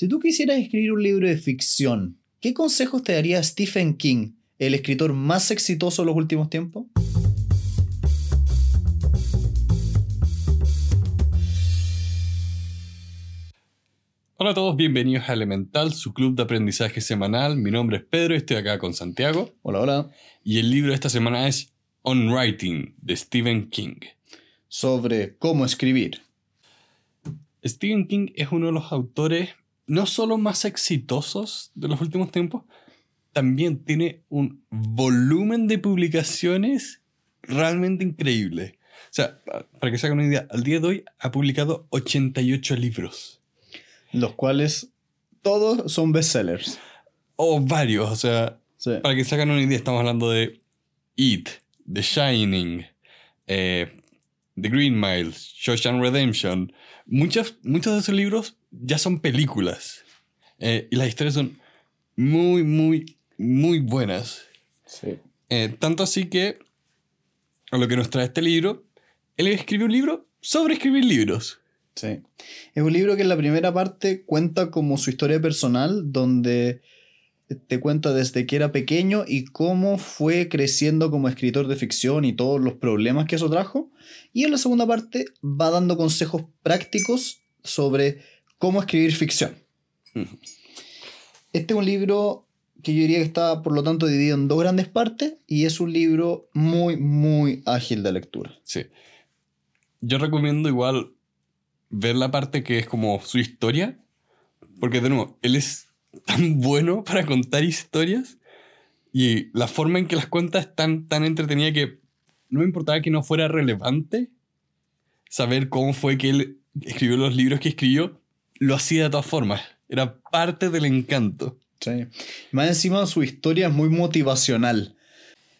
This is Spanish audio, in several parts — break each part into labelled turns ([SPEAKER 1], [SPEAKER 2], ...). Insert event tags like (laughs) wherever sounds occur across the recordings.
[SPEAKER 1] Si tú quisieras escribir un libro de ficción, ¿qué consejos te daría Stephen King, el escritor más exitoso de los últimos tiempos?
[SPEAKER 2] Hola a todos, bienvenidos a Elemental, su club de aprendizaje semanal. Mi nombre es Pedro y estoy acá con Santiago.
[SPEAKER 1] Hola, hola.
[SPEAKER 2] Y el libro de esta semana es On Writing, de Stephen King.
[SPEAKER 1] Sobre cómo escribir.
[SPEAKER 2] Stephen King es uno de los autores no solo más exitosos de los últimos tiempos, también tiene un volumen de publicaciones realmente increíble. O sea, para que se hagan una idea, al día de hoy ha publicado 88 libros
[SPEAKER 1] los cuales todos son bestsellers.
[SPEAKER 2] O varios, o sea, para que se hagan una idea, estamos hablando de It, The Shining, eh, The Green Mile, Shawshank Redemption. Muchos, muchos de esos libros ya son películas. Eh, y las historias son muy, muy, muy buenas.
[SPEAKER 1] Sí.
[SPEAKER 2] Eh, tanto así que, a lo que nos trae este libro, él escribió un libro sobre escribir libros.
[SPEAKER 1] Sí. Es un libro que en la primera parte cuenta como su historia personal, donde te cuenta desde que era pequeño y cómo fue creciendo como escritor de ficción y todos los problemas que eso trajo. Y en la segunda parte va dando consejos prácticos sobre cómo escribir ficción. (laughs) Este es un libro que yo diría que está, por lo tanto, dividido en dos grandes partes y es un libro muy, muy ágil de lectura.
[SPEAKER 2] Sí. Yo recomiendo igual ver la parte que es como su historia, porque de nuevo, él es tan (laughs) bueno para contar historias y la forma en que las cuenta es tan, tan entretenida que no me importaba que no fuera relevante saber cómo fue que él escribió los libros que escribió, lo hacía de todas formas. Era parte del encanto.
[SPEAKER 1] Sí. Más encima su historia es muy motivacional.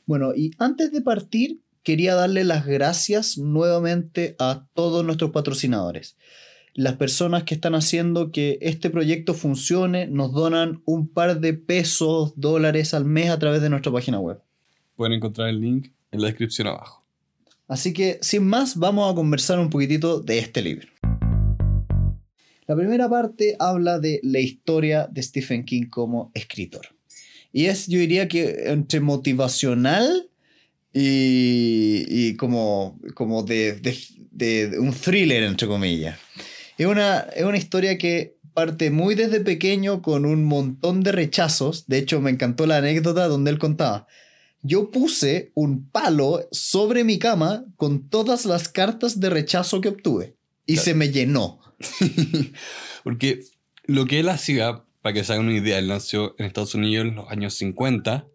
[SPEAKER 1] Bueno, y antes de partir, quería darle las gracias nuevamente a todos nuestros patrocinadores. Las personas que están haciendo que este proyecto funcione nos donan un par de pesos, dólares al mes a través de nuestra página web.
[SPEAKER 2] Pueden encontrar el link en la descripción abajo.
[SPEAKER 1] Así que, sin más, vamos a conversar un poquitito de este libro. La primera parte habla de la historia de Stephen King como escritor. Y es, yo diría que entre motivacional y, como, como de, un thriller, entre comillas. Es una, es una historia que parte muy desde pequeño con un montón de rechazos. De hecho, me encantó la anécdota donde él contaba. Yo puse un palo sobre mi cama con todas las cartas de rechazo que obtuve. Y se me llenó. (laughs)
[SPEAKER 2] Porque lo que él hacía, para que se hagan una idea, él nació en Estados Unidos en los años 50.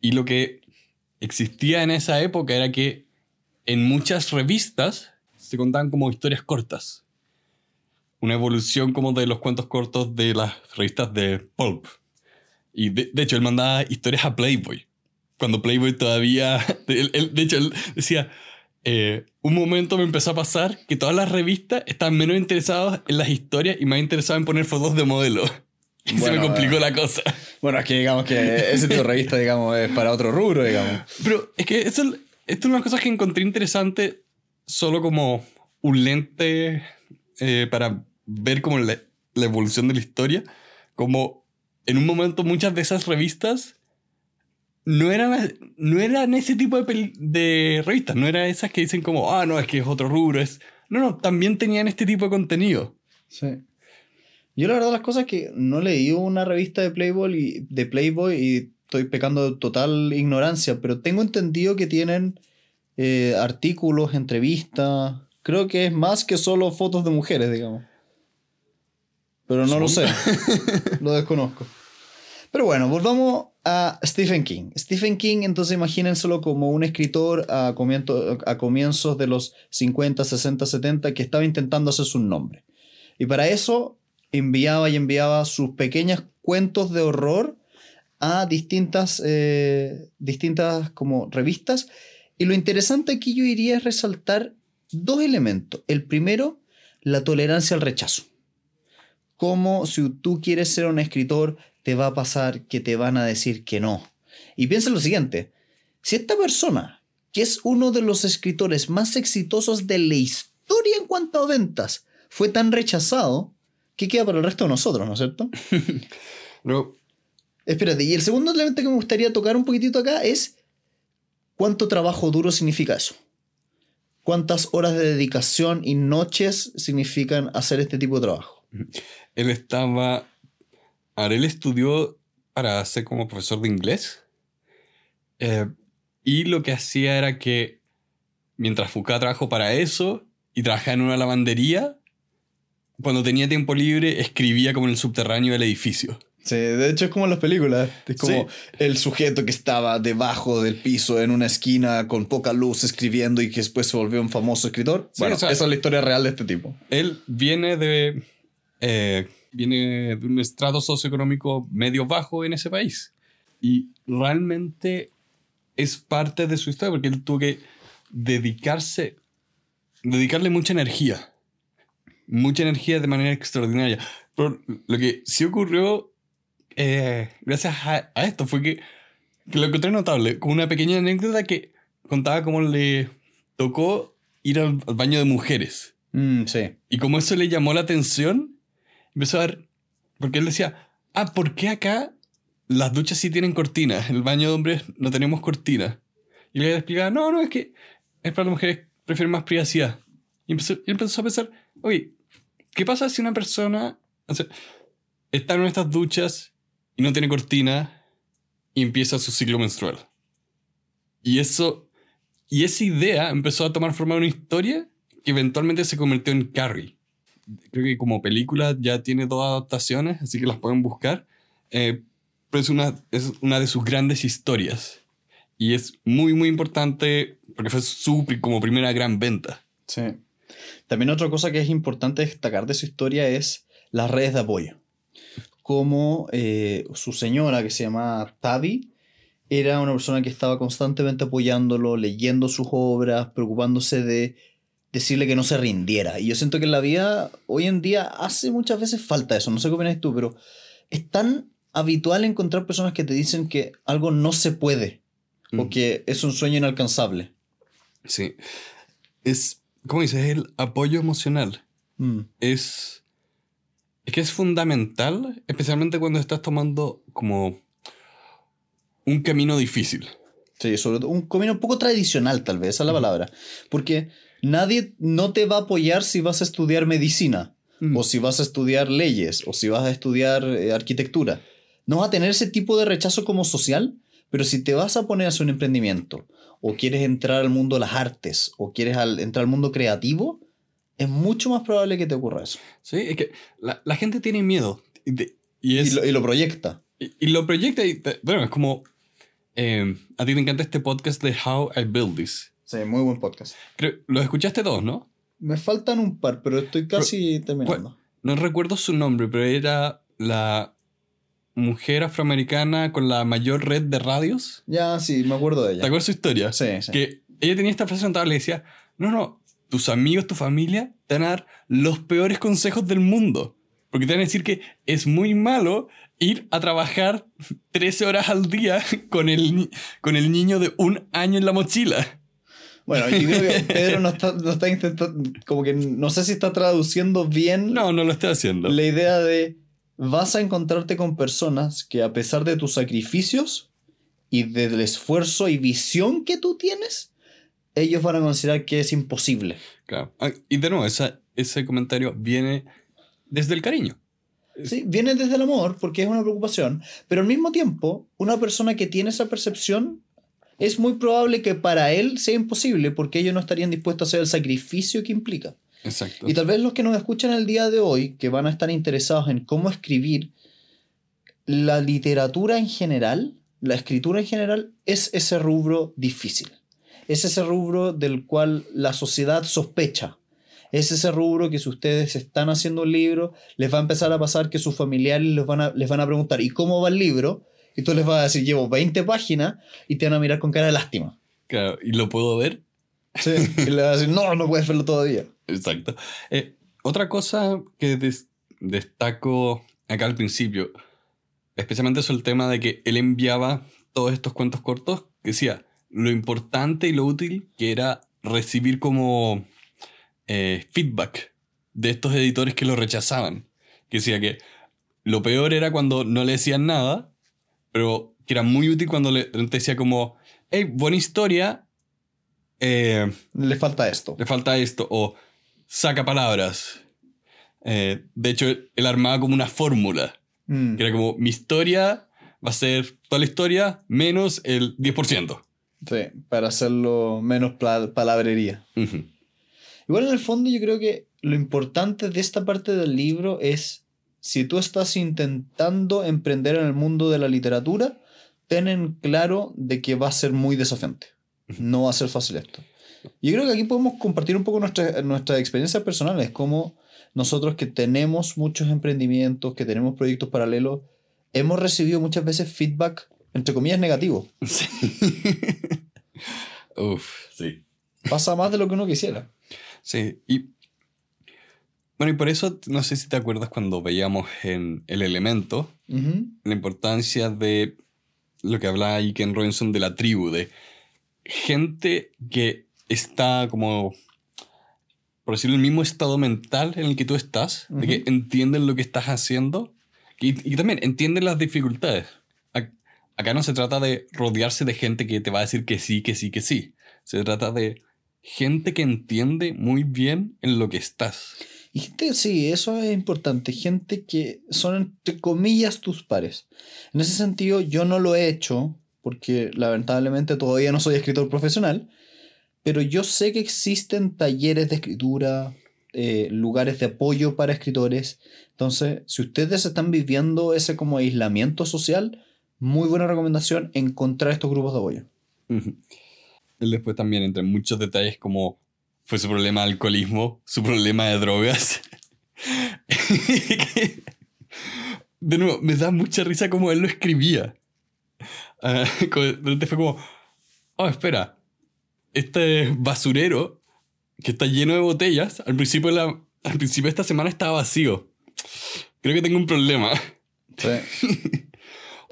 [SPEAKER 2] Y lo que existía en esa época era que en muchas revistas se contaban como historias cortas. Una evolución como de los cuentos cortos de las revistas de Pulp. Y de, hecho, él mandaba historias a Playboy. Cuando Playboy todavía... (laughs) de hecho, él decía, eh, un momento me empezó a pasar que todas las revistas estaban menos interesadas en las historias y más interesadas en poner fotos de modelos. (laughs) Y se me complicó la cosa.
[SPEAKER 1] Bueno, es que digamos que ese tipo de revista, digamos, es para otro rubro, digamos.
[SPEAKER 2] Pero es que esto, esto es una cosa que encontré interesante solo como un lente eh, para ver como la, evolución de la historia. Como en un momento muchas de esas revistas no eran, no eran ese tipo de, revistas, no eran esas que dicen como, ah, no, es que es otro rubro, es... No, no, también tenían este tipo de contenido.
[SPEAKER 1] Sí. Yo la verdad las cosas que no leí una revista de Playboy y, de Playboy y estoy pecando de total ignorancia, pero tengo entendido que tienen eh, artículos, entrevistas. Creo que es más que solo fotos de mujeres, digamos. Pero no lo sé. (laughs) lo desconozco. Pero bueno, volvamos a Stephen King. Stephen King, entonces imagínenselo como un escritor a, a comienzos de los 50, 60, 70 que estaba intentando hacer su nombre. Y para eso enviaba y enviaba sus pequeños cuentos de horror a distintas, eh, distintas como revistas. Y lo interesante aquí yo iría es resaltar dos elementos. El primero, la tolerancia al rechazo. Como si tú quieres ser un escritor, te va a pasar que te van a decir que no. Y piensa lo siguiente, si esta persona, que es uno de los escritores más exitosos de la historia en cuanto a ventas, fue tan rechazado, ¿qué queda para el resto de nosotros, ¿no es cierto? (laughs)
[SPEAKER 2] No,
[SPEAKER 1] Espérate, y el segundo elemento que me gustaría tocar un poquitito acá es cuánto trabajo duro significa eso. ¿Cuántas horas de dedicación y noches significan hacer este tipo de trabajo?
[SPEAKER 2] Él estaba. Ahora, él estudió para ser como profesor de inglés. Eh, y lo que hacía era que mientras buscaba trabajo para eso y trabajaba en una lavandería, cuando tenía tiempo libre escribía como en el subterráneo del edificio.
[SPEAKER 1] Sí, de hecho es como en las películas. Es como
[SPEAKER 2] Sí.
[SPEAKER 1] el sujeto que estaba debajo del piso en una esquina con poca luz escribiendo y que después se volvió un famoso escritor.
[SPEAKER 2] Sí,
[SPEAKER 1] bueno,
[SPEAKER 2] o sea-
[SPEAKER 1] esa es la historia real de este tipo.
[SPEAKER 2] Él viene de. Eh, viene de un estrato socioeconómico medio bajo en ese país. Y realmente es parte de su historia porque él tuvo que dedicarse. dedicarle mucha energía. Mucha energía de manera extraordinaria. Pero lo que sí ocurrió eh, gracias a, a esto fue que, que lo encontré notable. Como una pequeña anécdota que contaba cómo le tocó ir al- al baño de mujeres.
[SPEAKER 1] Mm, sí.
[SPEAKER 2] Y como eso le llamó la atención, empezó a ver. Porque él decía, ah, ¿por qué acá las duchas sí tienen cortinas? El baño de hombres no tenemos cortinas. Y le explicaba, no, no, es que es para las mujeres prefieren más privacidad. Y empezó, y empezó a pensar, oye, ¿qué pasa si una persona está en estas duchas y no tiene cortina y empieza su ciclo menstrual? Y eso. Y esa idea empezó a tomar forma en una historia que eventualmente se convirtió en Carrie. Creo que como película ya tiene dos adaptaciones, así que las pueden buscar. Eh, pero es una, es una de sus grandes historias. Y es muy, muy importante porque fue su como primera gran venta.
[SPEAKER 1] Sí. También otra cosa que es importante destacar de su historia es las redes de apoyo. Como eh, su señora, que se llama Tavi, era una persona que estaba constantemente apoyándolo, leyendo sus obras, preocupándose de decirle que no se rindiera. Y yo siento que en la vida, hoy en día, hace muchas veces falta eso. No sé qué opinas tú, pero es tan habitual encontrar personas que te dicen que algo no se puede o
[SPEAKER 2] Mm.
[SPEAKER 1] que es un sueño inalcanzable.
[SPEAKER 2] Sí. Es, ¿cómo dices? Es el apoyo emocional.
[SPEAKER 1] Mm.
[SPEAKER 2] es. Es que es fundamental, especialmente cuando estás tomando como un camino difícil.
[SPEAKER 1] Sí, sobre todo un camino un poco tradicional, tal vez, esa es la palabra. Porque nadie no te va a apoyar si vas a estudiar medicina,
[SPEAKER 2] Mm.
[SPEAKER 1] o si vas a estudiar leyes, o si vas a estudiar eh, arquitectura. No vas a tener ese tipo de rechazo como social, pero si te vas a poner a hacer un emprendimiento, o quieres entrar al mundo de las artes, o quieres al- entrar al mundo creativo, es mucho más probable que te ocurra eso.
[SPEAKER 2] Sí, es que la, la gente tiene miedo. Y, te- y es,
[SPEAKER 1] Y lo, y lo proyecta.
[SPEAKER 2] y, y lo proyecta y, te- bueno, es como... eh, a ti te encanta este podcast de How I Build This.
[SPEAKER 1] Sí, muy buen podcast.
[SPEAKER 2] Creo, lo escuchaste todos, ¿no?
[SPEAKER 1] Me faltan un par, pero estoy casi terminando.
[SPEAKER 2] No recuerdo su nombre, pero era la mujer afroamericana con la mayor red de radios.
[SPEAKER 1] Ya, sí, me acuerdo de
[SPEAKER 2] ¿Te
[SPEAKER 1] ella.
[SPEAKER 2] acuerdas su historia?
[SPEAKER 1] Sí, sí.
[SPEAKER 2] Que ella tenía esta frase notable y decía, no, no, tus amigos, tu familia te van a dar los peores consejos del mundo. Porque te van a decir que es muy malo ir a trabajar 13 horas al día (laughs) con el, con el niño de un año en la mochila.
[SPEAKER 1] Bueno, yo creo que Pedro no está, no está intentando, como que no sé si está traduciendo bien
[SPEAKER 2] No, no lo estoy haciendo.
[SPEAKER 1] la idea de vas a encontrarte con personas que a pesar de tus sacrificios y del esfuerzo y visión que tú tienes, ellos van a considerar que es imposible.
[SPEAKER 2] Claro. Ah, Y de nuevo, esa- ese comentario viene desde el cariño.
[SPEAKER 1] Sí, viene desde el amor porque es una preocupación, pero al mismo tiempo, una persona que tiene esa percepción es muy probable que para él sea imposible porque ellos no estarían dispuestos a hacer el sacrificio que implica.
[SPEAKER 2] Exacto.
[SPEAKER 1] Y tal vez los que nos escuchan el día de hoy, que van a estar interesados en cómo escribir, la literatura en general, la escritura en general, es ese rubro difícil. Es ese rubro del cual la sociedad sospecha. Es ese rubro que si ustedes están haciendo un libro, les va a empezar a pasar que sus familiares les van a, les van a preguntar, ¿y cómo va el libro? Y tú les vas a decir, llevo 20 páginas, y te van a mirar con cara de lástima.
[SPEAKER 2] Claro, y lo puedo ver.
[SPEAKER 1] Sí. Y le vas a decir, no, no puedes verlo todavía.
[SPEAKER 2] Exacto. Eh, otra cosa que des- destaco acá al principio, especialmente es el tema de que él enviaba todos estos cuentos cortos, que decía lo importante y lo útil que era recibir como eh, feedback de estos editores que lo rechazaban. Que que decía que lo peor era cuando no le decían nada, pero que era muy útil cuando le, te decía como, hey, buena historia, eh,
[SPEAKER 1] Le falta esto.
[SPEAKER 2] le falta esto, o saca palabras. Eh, de hecho, él armaba como una fórmula,
[SPEAKER 1] Mm,
[SPEAKER 2] que era como, mi historia va a ser toda la historia menos el 10%.
[SPEAKER 1] Sí, para hacerlo menos palabrería. Igual en el fondo yo creo que lo importante de esta parte del libro es si tú estás intentando emprender en el mundo de la literatura, ten en claro de que va a ser muy desafiante. No va a ser fácil esto. Yo creo que aquí podemos compartir un poco nuestra- nuestras experiencias personales, como nosotros que tenemos muchos emprendimientos, que tenemos proyectos paralelos, hemos recibido muchas veces feedback, entre comillas, negativo.
[SPEAKER 2] Sí. (laughs) Uf, sí.
[SPEAKER 1] Pasa más de lo que uno quisiera.
[SPEAKER 2] Sí, y bueno, y por eso no sé si te acuerdas cuando veíamos en El Elemento
[SPEAKER 1] Ujú.
[SPEAKER 2] la importancia de lo que hablaba Ken Robinson de la tribu, de gente que está como, por decirlo, en el mismo estado mental en el que tú estás, de que entienden lo que estás haciendo y, y también entienden las dificultades. Ac- Acá no se trata de rodearse de gente que te va a decir que sí, que sí, que sí. Se trata de gente que entiende muy bien en lo que estás.
[SPEAKER 1] Y gente, sí, eso es importante. Gente que son, entre comillas, tus pares. En ese sentido, yo no lo he hecho, porque lamentablemente todavía no soy escritor profesional, pero yo sé que existen talleres de escritura, eh, lugares de apoyo para escritores. Entonces, si ustedes están viviendo ese como aislamiento social, muy buena recomendación encontrar estos grupos de apoyo.
[SPEAKER 2] Ujú. Él después también entra en muchos detalles como fue su problema de alcoholismo, su problema de drogas. (laughs) de nuevo, me da mucha risa como él lo escribía. Repente fue como, oh, espera, este basurero que está lleno de botellas, al principio de, la, al principio de esta semana estaba vacío. Creo que tengo un problema.
[SPEAKER 1] Sí. (laughs)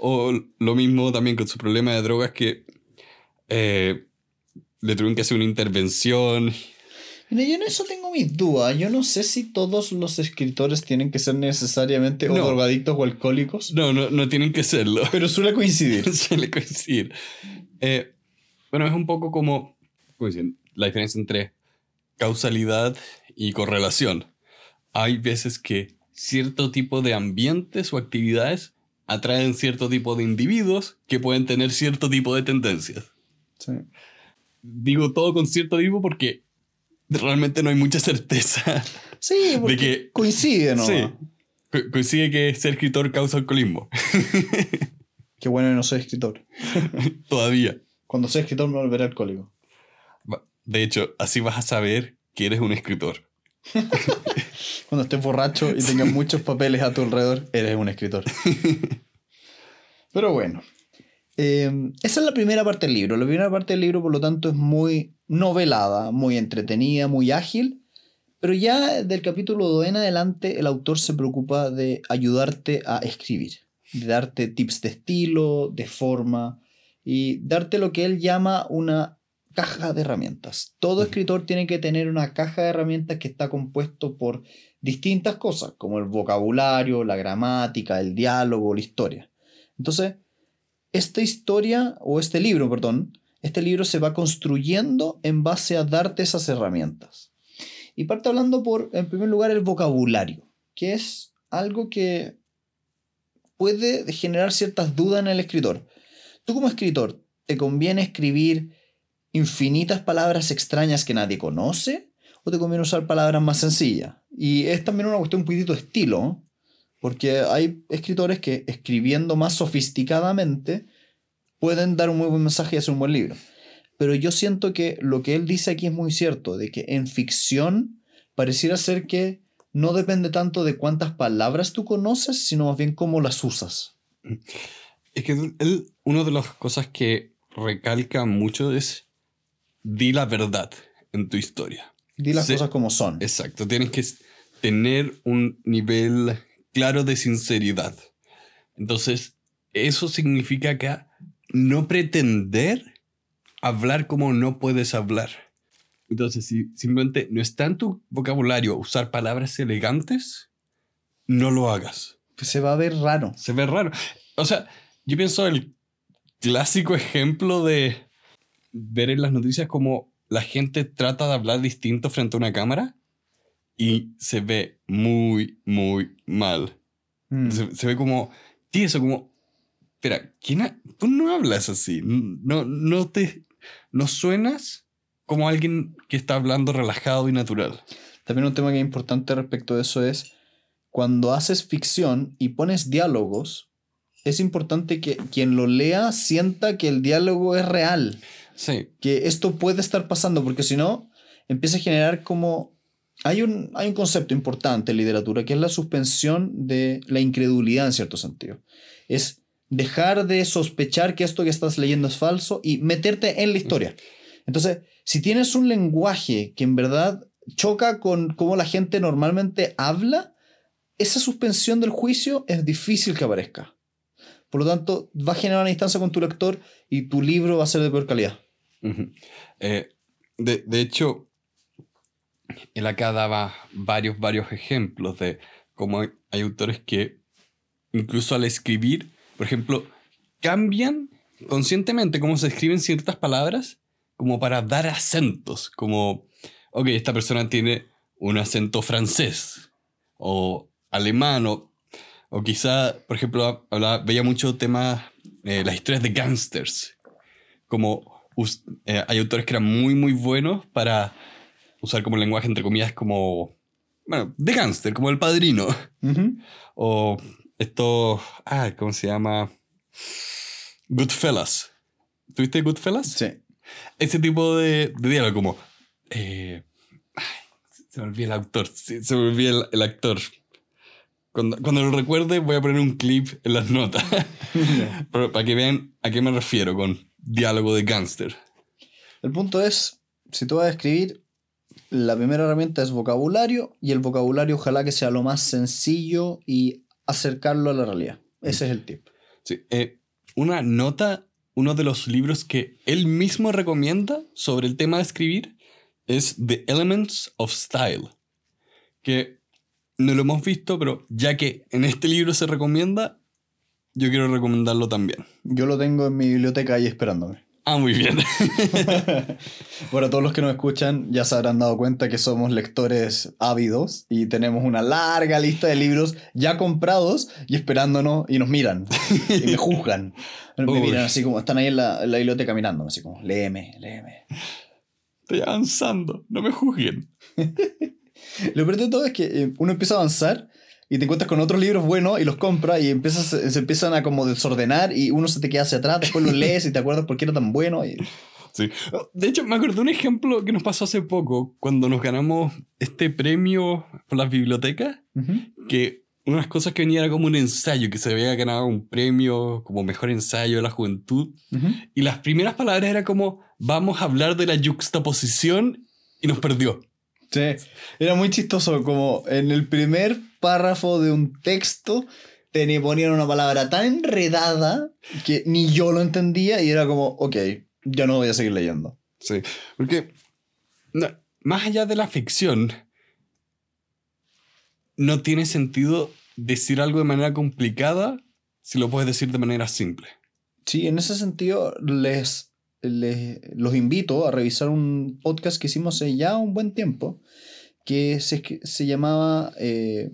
[SPEAKER 2] O lo mismo también con su problema de drogas que eh, le tuvieron que hacer una intervención.
[SPEAKER 1] Mira, yo en eso tengo mis dudas. Yo no sé si todos los escritores tienen que ser necesariamente o
[SPEAKER 2] No.
[SPEAKER 1] drogadictos o alcohólicos,
[SPEAKER 2] No, no, no tienen que serlo.
[SPEAKER 1] pero suele (laughs) coincidir.
[SPEAKER 2] Suele coincidir. Eh, bueno, es un poco como, la diferencia entre causalidad y correlación. Hay veces que cierto tipo de ambientes o actividades atraen cierto tipo de individuos que pueden tener cierto tipo de tendencias.
[SPEAKER 1] Sí.
[SPEAKER 2] Digo todo con cierto tipo porque realmente no hay mucha certeza (laughs)
[SPEAKER 1] Sí, porque
[SPEAKER 2] que-
[SPEAKER 1] coincide, ¿no?
[SPEAKER 2] Sí. Co- Coincide que ser escritor causa alcoholismo. (laughs)
[SPEAKER 1] Qué bueno que no soy escritor. (laughs)
[SPEAKER 2] Todavía.
[SPEAKER 1] Cuando soy escritor me volveré alcohólico.
[SPEAKER 2] De hecho, así vas a saber que eres un escritor.
[SPEAKER 1] Cuando estés borracho y tengas muchos papeles a tu alrededor, eres un escritor. Pero bueno. Eh, esa es la primera parte del libro. La primera parte del libro, por lo tanto, es muy novelada, muy entretenida, muy ágil. Pero ya del capítulo 2 en adelante, el autor se preocupa de ayudarte a escribir, de darte tips de estilo, de forma y darte lo que él llama una caja de herramientas. Todo escritor tiene que tener una caja de herramientas que está compuesto por distintas cosas, como el vocabulario, la gramática, el diálogo, la historia. Entonces, esta historia, o este libro, perdón, este libro se va construyendo en base a darte esas herramientas. Y parte hablando por, en primer lugar, el vocabulario, que es algo que puede generar ciertas dudas en el escritor. Tú como escritor, ¿te conviene escribir infinitas palabras extrañas que nadie conoce? ¿O te conviene usar palabras más sencillas? Y es también una cuestión un poquito de estilo. Porque hay escritores que escribiendo más sofisticadamente pueden dar un muy buen mensaje y hacer un buen libro. Pero yo siento que lo que él dice aquí es muy cierto, de que en ficción pareciera ser que no depende tanto de cuántas palabras tú conoces, sino más bien cómo las usas.
[SPEAKER 2] Es que él, una de las cosas que recalca mucho es di la verdad en tu historia.
[SPEAKER 1] Di las cosas como son.
[SPEAKER 2] Exacto, tienes que tener un nivel claro de sinceridad. Entonces, eso significa acá no pretender hablar como no puedes hablar. Entonces, si simplemente no está en tu vocabulario usar palabras elegantes, no lo hagas.
[SPEAKER 1] Pues se va a ver raro.
[SPEAKER 2] Se ve raro. O sea, yo pienso el clásico ejemplo de ver en las noticias como la gente trata de hablar distinto frente a una cámara y se ve muy, muy mal.
[SPEAKER 1] Mm.
[SPEAKER 2] Se, se ve como tieso, como, espera, ¿quién ha- tú no hablas así? No, no te, no suenas como alguien que está hablando relajado y natural.
[SPEAKER 1] También un tema que es importante respecto de eso es cuando haces ficción y pones diálogos, es importante que quien lo lea sienta que el diálogo es real,
[SPEAKER 2] Sí,
[SPEAKER 1] que esto puede estar pasando, porque si no, empieza a generar como... Hay un, hay un concepto importante en literatura que es la suspensión de la incredulidad en cierto sentido. Es dejar de sospechar que esto que estás leyendo es falso y meterte en la historia. Entonces, si tienes un lenguaje que en verdad choca con cómo la gente normalmente habla, esa suspensión del juicio es difícil que aparezca. Por lo tanto, va a generar una distancia con tu lector y tu libro va a ser de peor calidad.
[SPEAKER 2] Eh, de, de hecho, él acá daba varios, varios ejemplos de cómo hay, autores que incluso al escribir, por ejemplo, cambian conscientemente cómo se escriben ciertas palabras como para dar acentos, como, ok, esta persona tiene un acento francés o alemán o, o quizá, por ejemplo, hablaba- veía mucho tema, eh, las historias de gangsters, como eh, hay autores que eran muy, muy buenos para usar como lenguaje, entre comillas, como, bueno, de gángster, como el padrino.
[SPEAKER 1] Ujú.
[SPEAKER 2] O esto, ah, ¿cómo se llama? Goodfellas. ¿Tuviste Goodfellas?
[SPEAKER 1] Sí.
[SPEAKER 2] Ese tipo de, de diálogo, como, eh, ay, se me olvida el autor, sí, se me olvida el, el actor. Cuando, cuando lo recuerde voy a poner un clip en las notas. (laughs) Pero para que vean a qué me refiero con diálogo de gángster.
[SPEAKER 1] El punto es, si tú vas a escribir, la primera herramienta es vocabulario y el vocabulario ojalá que sea lo más sencillo y acercarlo a la realidad. Ese es el tip.
[SPEAKER 2] Sí, eh, una nota, uno de los libros que él mismo recomienda sobre el tema de escribir es The Elements of Style, que no lo hemos visto, pero ya que en este libro se recomienda, yo quiero recomendarlo también.
[SPEAKER 1] Yo lo tengo en mi biblioteca ahí esperándome.
[SPEAKER 2] Ah, muy bien. (laughs)
[SPEAKER 1] Bueno, todos los que nos escuchan ya se habrán dado cuenta que somos lectores ávidos y tenemos una larga lista de libros ya comprados y esperándonos y nos miran y me juzgan. Me
[SPEAKER 2] Uy.
[SPEAKER 1] miran así como están ahí en la, en la biblioteca mirándome, así como, léeme, léeme.
[SPEAKER 2] Estoy avanzando, no me juzguen. (laughs)
[SPEAKER 1] Lo peor de todo es que eh, uno empieza a avanzar y te encuentras con otros libros buenos y los compras y empiezas, se empiezan a como desordenar y uno se te queda hacia atrás, después los lees y te acuerdas por qué era tan bueno. Y... (laughs)
[SPEAKER 2] Sí. De hecho, me acordé un ejemplo que nos pasó hace poco, cuando nos ganamos este premio por las bibliotecas. que una de las cosas que venía era como un ensayo, que se había ganado un premio como mejor ensayo de la juventud.
[SPEAKER 1] Ujú.
[SPEAKER 2] Y las primeras palabras era como, vamos a hablar de la yuxtaposición y nos perdió.
[SPEAKER 1] Sí, era muy chistoso, como en el primer párrafo de un texto te ponían una palabra tan enredada que ni yo lo entendía y era como, ok, ya no voy a seguir leyendo.
[SPEAKER 2] Sí, porque no, más allá de la ficción, no tiene sentido decir algo de manera complicada si lo puedes decir de manera simple.
[SPEAKER 1] Sí, en ese sentido les, les- los invito a revisar un podcast que hicimos hace ya un buen tiempo que se, se llamaba eh,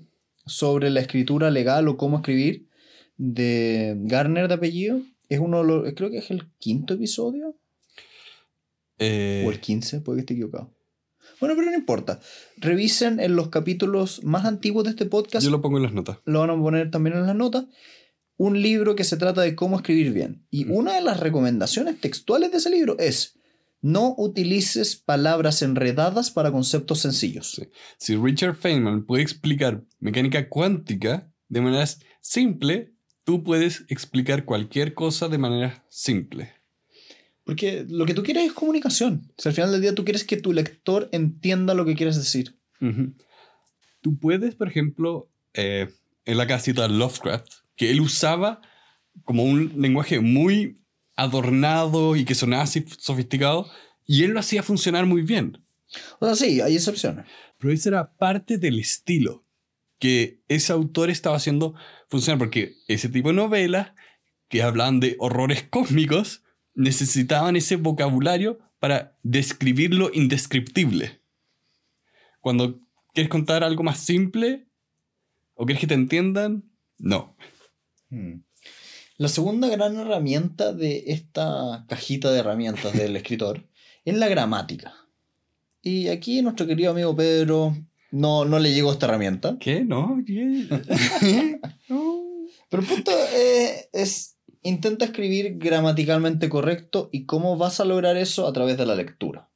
[SPEAKER 1] sobre la escritura legal o cómo escribir de Garner de apellido. Es uno de los, creo que es el quinto episodio
[SPEAKER 2] Eh,
[SPEAKER 1] o el 15, puede que esté equivocado. Bueno, pero no importa. Revisen en los capítulos más antiguos de este podcast
[SPEAKER 2] yo lo pongo en las notas.
[SPEAKER 1] lo van a poner también en las notas, un libro que se trata de cómo escribir bien. Y
[SPEAKER 2] Mm.
[SPEAKER 1] una de las recomendaciones textuales de ese libro es, no utilices palabras enredadas para conceptos sencillos.
[SPEAKER 2] Sí. Si Richard Feynman puede explicar mecánica cuántica de manera simple, tú puedes explicar cualquier cosa de manera simple.
[SPEAKER 1] Porque lo que tú quieres es comunicación. Si al final del día tú quieres que tu lector entienda lo que quieres decir.
[SPEAKER 2] Tú puedes, por ejemplo, eh, en la casita de Lovecraft, que él usaba como un lenguaje muy adornado y que sonaba así sofisticado, y él lo hacía funcionar muy bien.
[SPEAKER 1] O sea, sí, hay excepciones.
[SPEAKER 2] Pero eso era parte del estilo. que ese autor estaba haciendo funcionar, porque ese tipo de novelas que hablaban de horrores cósmicos necesitaban ese vocabulario para describir lo indescriptible. Cuando quieres contar algo más simple o quieres que te entiendan, no.
[SPEAKER 1] Hmm. La segunda gran herramienta de esta cajita de herramientas del (laughs) escritor es la gramática. Y aquí nuestro querido amigo Pedro no, no le llegó esta herramienta.
[SPEAKER 2] ¿Qué? No, (laughs)
[SPEAKER 1] Pero el punto es, intenta escribir gramaticalmente correcto y cómo vas a lograr eso a través de la lectura.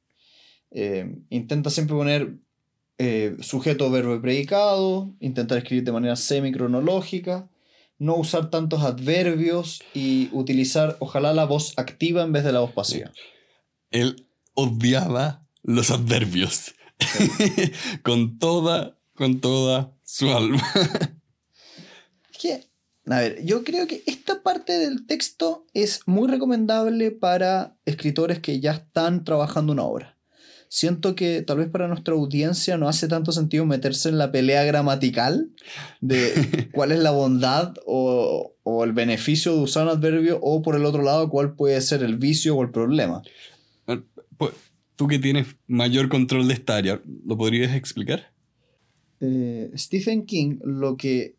[SPEAKER 1] Eh, intenta siempre poner eh, sujeto, verbo y predicado, intentar escribir de manera semicronológica, no usar tantos adverbios y utilizar ojalá la voz activa en vez de la voz pasiva.
[SPEAKER 2] Él odiaba los adverbios. (laughs) con toda, con toda su alma.
[SPEAKER 1] a ver, yo creo que esta parte del texto es muy recomendable para escritores que ya están trabajando una obra. Siento que tal vez para nuestra audiencia no hace tanto sentido meterse en la pelea gramatical de (laughs) cuál es la bondad o, o el beneficio de usar un adverbio o por el otro lado cuál puede ser el vicio o el problema.
[SPEAKER 2] Pues, tú que tienes mayor control de esta área, ¿lo podrías explicar?
[SPEAKER 1] Eh, Stephen King lo que,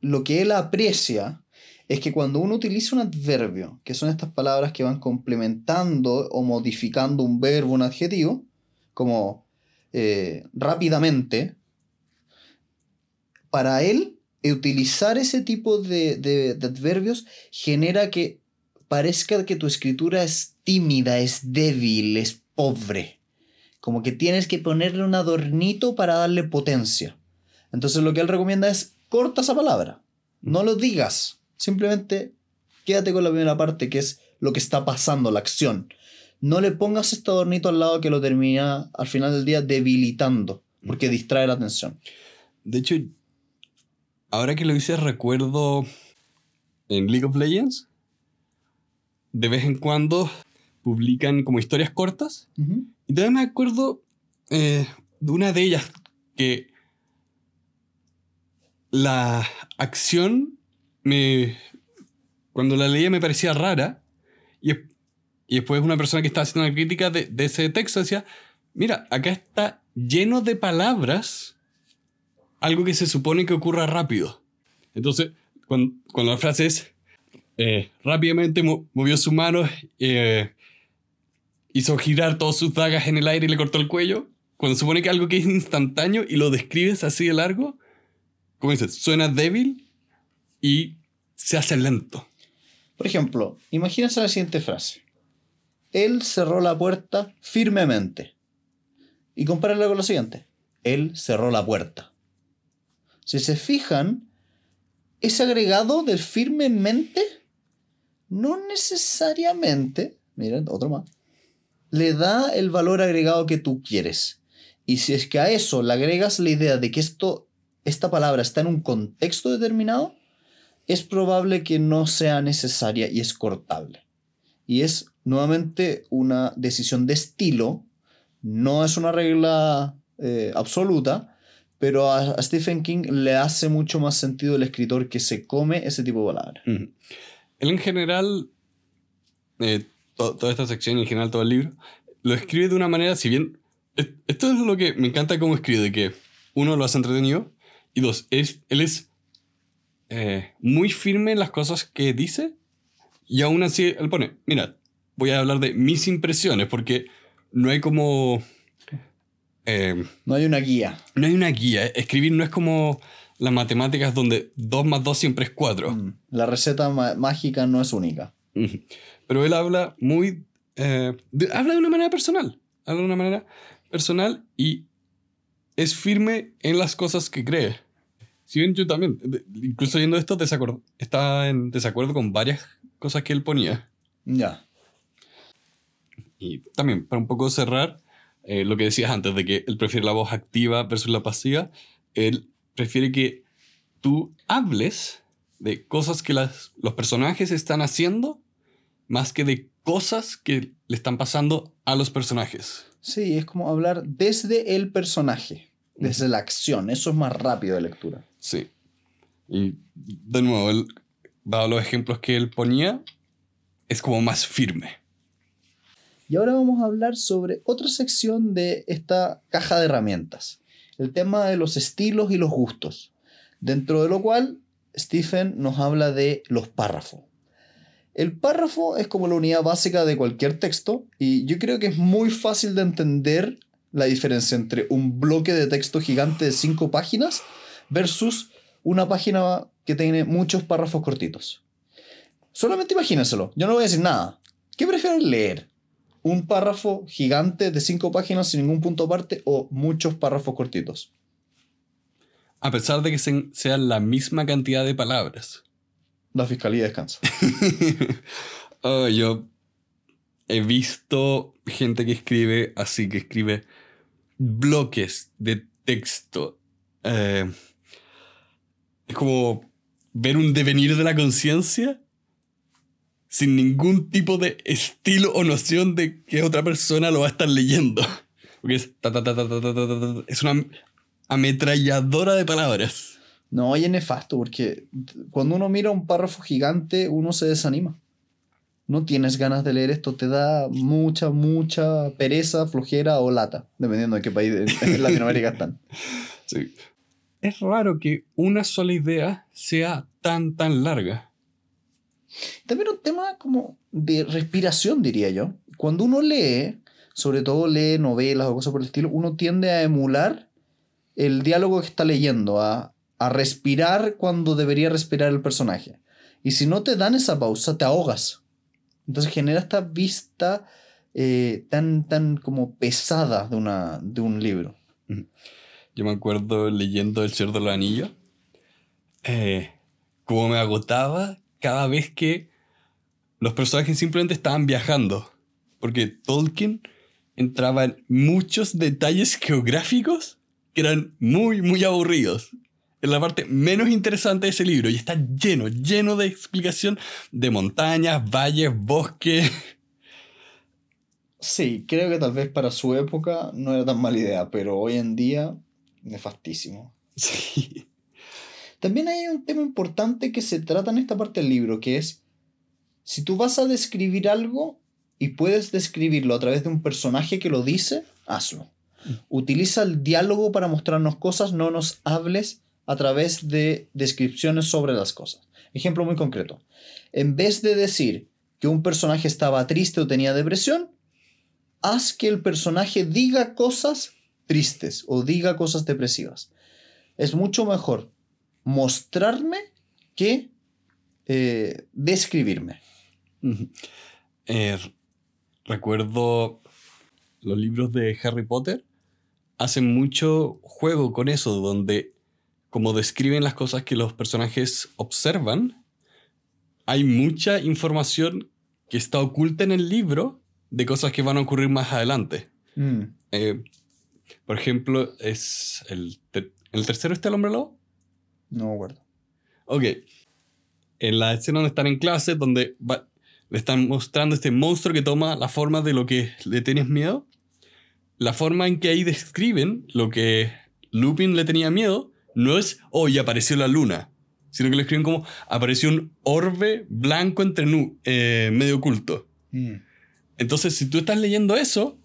[SPEAKER 1] lo que él aprecia es que cuando uno utiliza un adverbio, que son estas palabras que van complementando o modificando un verbo, un adjetivo, como eh, rápidamente, para él, utilizar ese tipo de, de adverbios genera que parezca que tu escritura es tímida, es débil, es pobre. Como que tienes que ponerle un adornito para darle potencia. Entonces lo que él recomienda es corta esa palabra. No lo digas. Simplemente quédate con la primera parte, que es lo que está pasando, la acción. No le pongas este adornito al lado que lo termina al final del día debilitando, porque distrae la atención.
[SPEAKER 2] De hecho, ahora que lo hice, recuerdo en League of Legends, de vez en cuando publican como historias cortas. Y también me acuerdo eh, de una de ellas que la acción me. Cuando la leía me parecía rara. Y, y después una persona que estaba haciendo una crítica de, ese texto decía: Mira, acá está lleno de palabras. Algo que se supone que ocurra rápido. Entonces, cuando, la frase es. Eh, rápidamente movió su mano eh, hizo girar todas sus dagas en el aire y le cortó el cuello. Cuando supone que algo que es instantáneo y lo describes así de largo, como dices, suena débil y se hace lento.
[SPEAKER 1] Por ejemplo, imagínense la siguiente frase. Él cerró la puerta firmemente. Y compárenla con lo siguiente. Él cerró la puerta. Si se fijan, ese agregado del firmemente no necesariamente, miren, otro más, le da el valor agregado que tú quieres. Y si es que a eso le agregas la idea de que esto, esta palabra está en un contexto determinado, es probable que no sea necesaria y es cortable. Y es nuevamente una decisión de estilo, no es una regla eh, absoluta, pero a, Stephen King le hace mucho más sentido el escritor que se come ese tipo de palabras. Él
[SPEAKER 2] en general eh, toda esta sección en general todo el libro, lo escribe de una manera, si bien... Esto es lo que me encanta cómo escribe, que uno lo hace entretenido y dos, es, él es eh, muy firme en las cosas que dice y aún así él pone, mira, voy a hablar de mis impresiones porque no hay como...
[SPEAKER 1] Eh, no hay una guía.
[SPEAKER 2] No hay una guía. Escribir no es como las matemáticas donde 2 más 2 siempre es 4. Mm,
[SPEAKER 1] la receta mágica no es única.
[SPEAKER 2] Pero él habla muy... Eh, habla de una manera personal. Habla de una manera personal y es firme en las cosas que cree. Si bien yo también, incluso yendo esto, está en desacuerdo con varias cosas que él ponía. Ya. Y también, para un poco cerrar, eh, lo que decías antes de que él prefiere la voz activa versus la pasiva, él prefiere que tú hables de cosas que las, los personajes están haciendo más que de cosas que le están pasando a los personajes.
[SPEAKER 1] Sí, es como hablar desde el personaje. desde la acción. Eso es más rápido de lectura.
[SPEAKER 2] Sí. Y de nuevo, él, dado los ejemplos que él ponía, es como más firme.
[SPEAKER 1] Y ahora vamos a hablar sobre otra sección de esta caja de herramientas. El tema de los estilos y los gustos. Dentro de lo cual, Stephen nos habla de los párrafos. El párrafo es como la unidad básica de cualquier texto y yo creo que es muy fácil de entender la diferencia entre un bloque de texto gigante de cinco páginas versus una página que tiene muchos párrafos cortitos. Solamente imagínenselo, yo no voy a decir nada. ¿Qué prefieren leer? ¿Un párrafo gigante de cinco páginas sin ningún punto aparte o muchos párrafos cortitos?
[SPEAKER 2] A pesar de que sean la misma cantidad de palabras.
[SPEAKER 1] La fiscalía descansa. (laughs)
[SPEAKER 2] oh, yo he visto gente que escribe así, que escribe bloques de texto. Eh, es como ver un devenir de la conciencia sin ningún tipo de estilo o noción de que otra persona lo va a estar leyendo. (laughs) Porque es, es una ametralladora de palabras.
[SPEAKER 1] No, y es nefasto, porque cuando uno mira un párrafo gigante, uno se desanima. No tienes ganas de leer esto, te da mucha, mucha pereza, flojera o lata, dependiendo de qué país de Latinoamérica están. (laughs)
[SPEAKER 2] Sí. Es raro que una sola idea sea tan, tan larga.
[SPEAKER 1] También un tema como de respiración, diría yo. Cuando uno lee, sobre todo lee novelas o cosas por el estilo, uno tiende a emular el diálogo que está leyendo, a, a respirar cuando debería respirar el personaje. Y si no te dan esa pausa, te ahogas. Entonces genera esta vista eh, tan, tan como pesada de, una, de un libro.
[SPEAKER 2] Yo me acuerdo leyendo El Señor de los Anillos, eh, como me agotaba cada vez que los personajes simplemente estaban viajando. Porque Tolkien entraba en muchos detalles geográficos que eran muy, muy aburridos. Es la parte menos interesante de ese libro y está lleno, lleno de explicación de montañas, valles, bosques.
[SPEAKER 1] Sí, creo que tal vez para su época no era tan mala idea, pero hoy en día nefastísimo. (laughs) Sí. También hay un tema importante que se trata en esta parte del libro, que es, si tú vas a describir algo y puedes describirlo a través de un personaje que lo dice, hazlo. Mm. Utiliza el diálogo para mostrarnos cosas, no nos hables a través de descripciones sobre las cosas. Ejemplo muy concreto. En vez de decir que un personaje estaba triste o tenía depresión, haz que el personaje diga cosas tristes o diga cosas depresivas. Es mucho mejor mostrarme que eh, describirme.
[SPEAKER 2] Eh, recuerdo los libros de Harry Potter hacen mucho juego con eso, donde como describen las cosas que los personajes observan, hay mucha información que está oculta en el libro de cosas que van a ocurrir más adelante. Mm. Eh, por ejemplo, es el, el tercero está el hombre lobo.
[SPEAKER 1] No me acuerdo.
[SPEAKER 2] Ok. En la escena donde están en clase, donde le están mostrando este monstruo que toma la forma de lo que le tienes miedo. La forma en que ahí describen lo que Lupin le tenía miedo no es, oh, ya apareció la luna, sino que lo escriben como, apareció un orbe blanco entre nu eh, medio oculto. Mm. Entonces, si tú estás leyendo eso,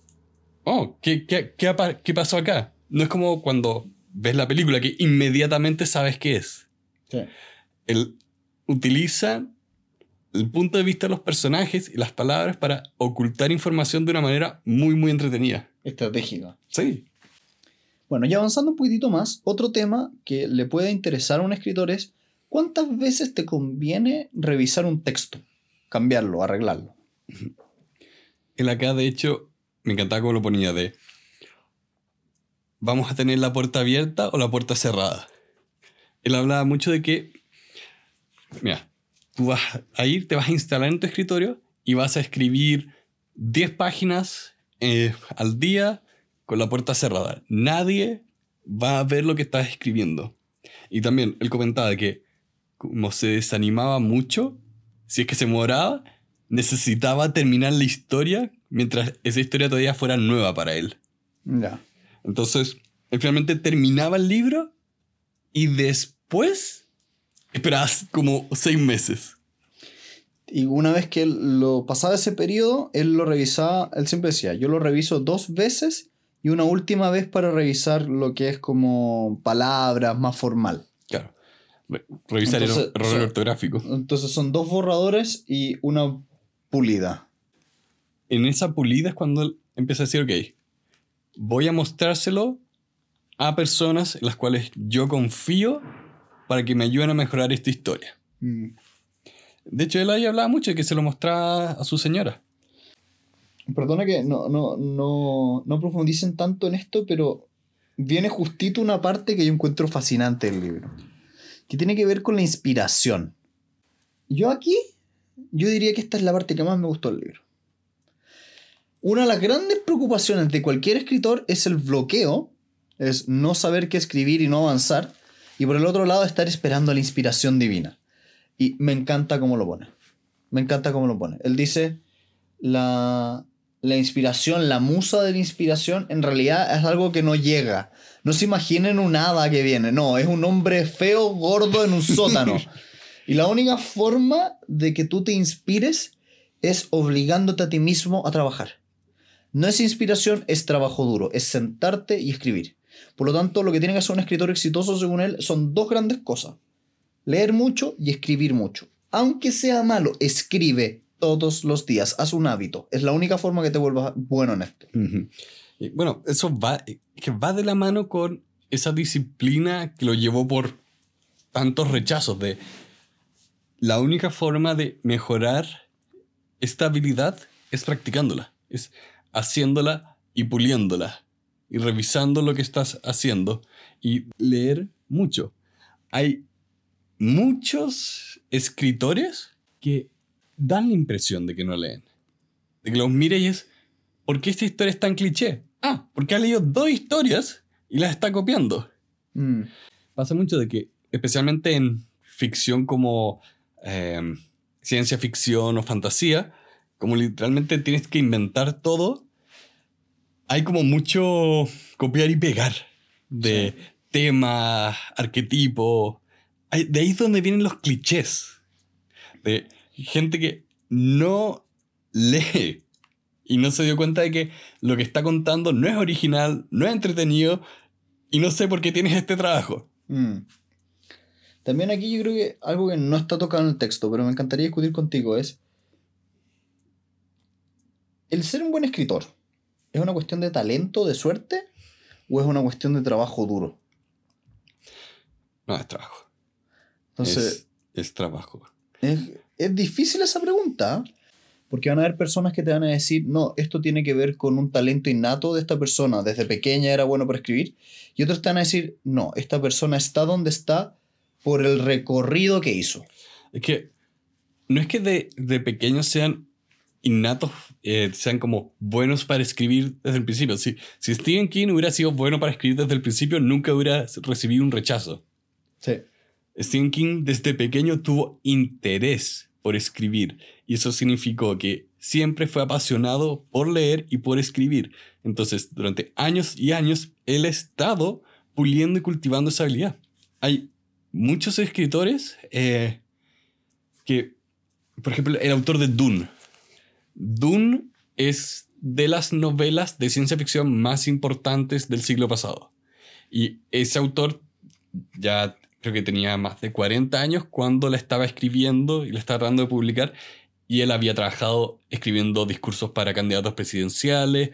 [SPEAKER 2] oh, ¿qué, qué, qué, qué pasó acá? No es como cuando ves la película que inmediatamente sabes qué es. Sí. Él utiliza el punto de vista de los personajes y las palabras para ocultar información de una manera muy, muy entretenida.
[SPEAKER 1] Estratégica.
[SPEAKER 2] Sí.
[SPEAKER 1] Bueno, y avanzando un poquitito más, otro tema que le puede interesar a un escritor es cuántas veces te conviene revisar un texto, cambiarlo, arreglarlo.
[SPEAKER 2] En acá, de hecho, me encantaba cómo lo ponía de vamos a tener la puerta abierta o la puerta cerrada. Él hablaba mucho de que, mira, tú vas a ir, te vas a instalar en tu escritorio y vas a escribir 10 páginas eh, al día con la puerta cerrada. Nadie va a ver lo que estás escribiendo. Y también él comentaba que como se desanimaba mucho, si es que se moraba, necesitaba terminar la historia mientras esa historia todavía fuera nueva para él. Ya. Entonces, Él finalmente terminaba el libro y después esperabas como seis meses.
[SPEAKER 1] Y una vez que él lo pasaba ese periodo, él lo revisaba, él siempre decía, yo lo reviso dos veces y una última vez para revisar lo que es como palabras más formal.
[SPEAKER 2] Claro. Re- Revisar
[SPEAKER 1] Entonces,
[SPEAKER 2] el error ortográfico.
[SPEAKER 1] Entonces son dos borradores y una pulida.
[SPEAKER 2] En esa pulida es cuando empieza a decir, ok, voy a mostrárselo a personas en las cuales yo confío para que me ayuden a mejorar esta historia.
[SPEAKER 1] Mm.
[SPEAKER 2] De hecho, él ahí hablaba mucho de que se lo mostraba a su señora.
[SPEAKER 1] Perdona que no, no, no, no profundicen tanto en esto, pero viene justito una parte que yo encuentro fascinante del libro, que tiene que ver con la inspiración. Yo aquí, yo diría que esta es la parte que más me gustó del libro. Una de las grandes preocupaciones de cualquier escritor es el bloqueo, es no saber qué escribir y no avanzar, y por el otro lado estar esperando la inspiración divina. Y me encanta cómo lo pone. Me encanta cómo lo pone. Él dice, la, la inspiración, la musa de la inspiración, en realidad es algo que no llega. No se imaginen un hada que viene, no, es un hombre feo, gordo en un sótano. (laughs) y la única forma de que tú te inspires es obligándote a ti mismo a trabajar. No es inspiración, es trabajo duro, es sentarte y escribir. Por lo tanto, lo que tiene que hacer un escritor exitoso, según él, son dos grandes cosas. Leer mucho y escribir mucho. Aunque sea malo, escribe todos los días. Haz un hábito. Es la única forma que te vuelvas bueno en esto.
[SPEAKER 2] Bueno, eso va, que va de la mano con esa disciplina que lo llevó por tantos rechazos de la única forma de mejorar esta habilidad es practicándola, es haciéndola y puliéndola y revisando lo que estás haciendo y leer mucho. Hay muchos escritores que dan la impresión de que no leen. De que los mire y es, ¿por qué esta historia es tan cliché? Ah, porque ha leído dos historias y las está copiando.
[SPEAKER 1] Mm.
[SPEAKER 2] Pasa mucho de que, especialmente en ficción como eh, ciencia ficción o fantasía, como literalmente tienes que inventar todo, hay como mucho copiar y pegar de
[SPEAKER 1] Sí.
[SPEAKER 2] tema, arquetipo. Hay- De ahí es donde vienen los clichés. De gente que no lee y no se dio cuenta de que lo que está contando no es original, no es entretenido y no sé por qué tienes este trabajo.
[SPEAKER 1] Mm. También aquí yo creo que algo que no está tocado en el texto, pero me encantaría discutir contigo es el ser un buen escritor. ¿Es una cuestión de talento, de suerte? ¿O es una cuestión de trabajo duro?
[SPEAKER 2] No, es trabajo.
[SPEAKER 1] Entonces,
[SPEAKER 2] es, es trabajo.
[SPEAKER 1] es, es difícil esa pregunta, porque van a haber personas que te van a decir, no, esto tiene que ver con un talento innato de esta persona, desde pequeña era bueno para escribir, y otros te van a decir, no, esta persona está donde está por el recorrido que hizo.
[SPEAKER 2] Es que no es que de, de pequeños sean innatos, eh, sean como buenos para escribir desde el principio. Si, si Stephen King hubiera sido bueno para escribir desde el principio, nunca hubiera recibido un rechazo.
[SPEAKER 1] Sí.
[SPEAKER 2] Stephen King desde pequeño tuvo interés por escribir y eso significó que siempre fue apasionado por leer y por escribir. Entonces, durante años y años, él ha estado puliendo y cultivando esa habilidad. Hay muchos escritores eh, que, por ejemplo, el autor de Dune. Dune es de las novelas de ciencia ficción más importantes del siglo pasado. Y ese autor ya creo que tenía más de 40 años cuando la estaba escribiendo y la estaba tratando de publicar. Y él había trabajado escribiendo discursos para candidatos presidenciales.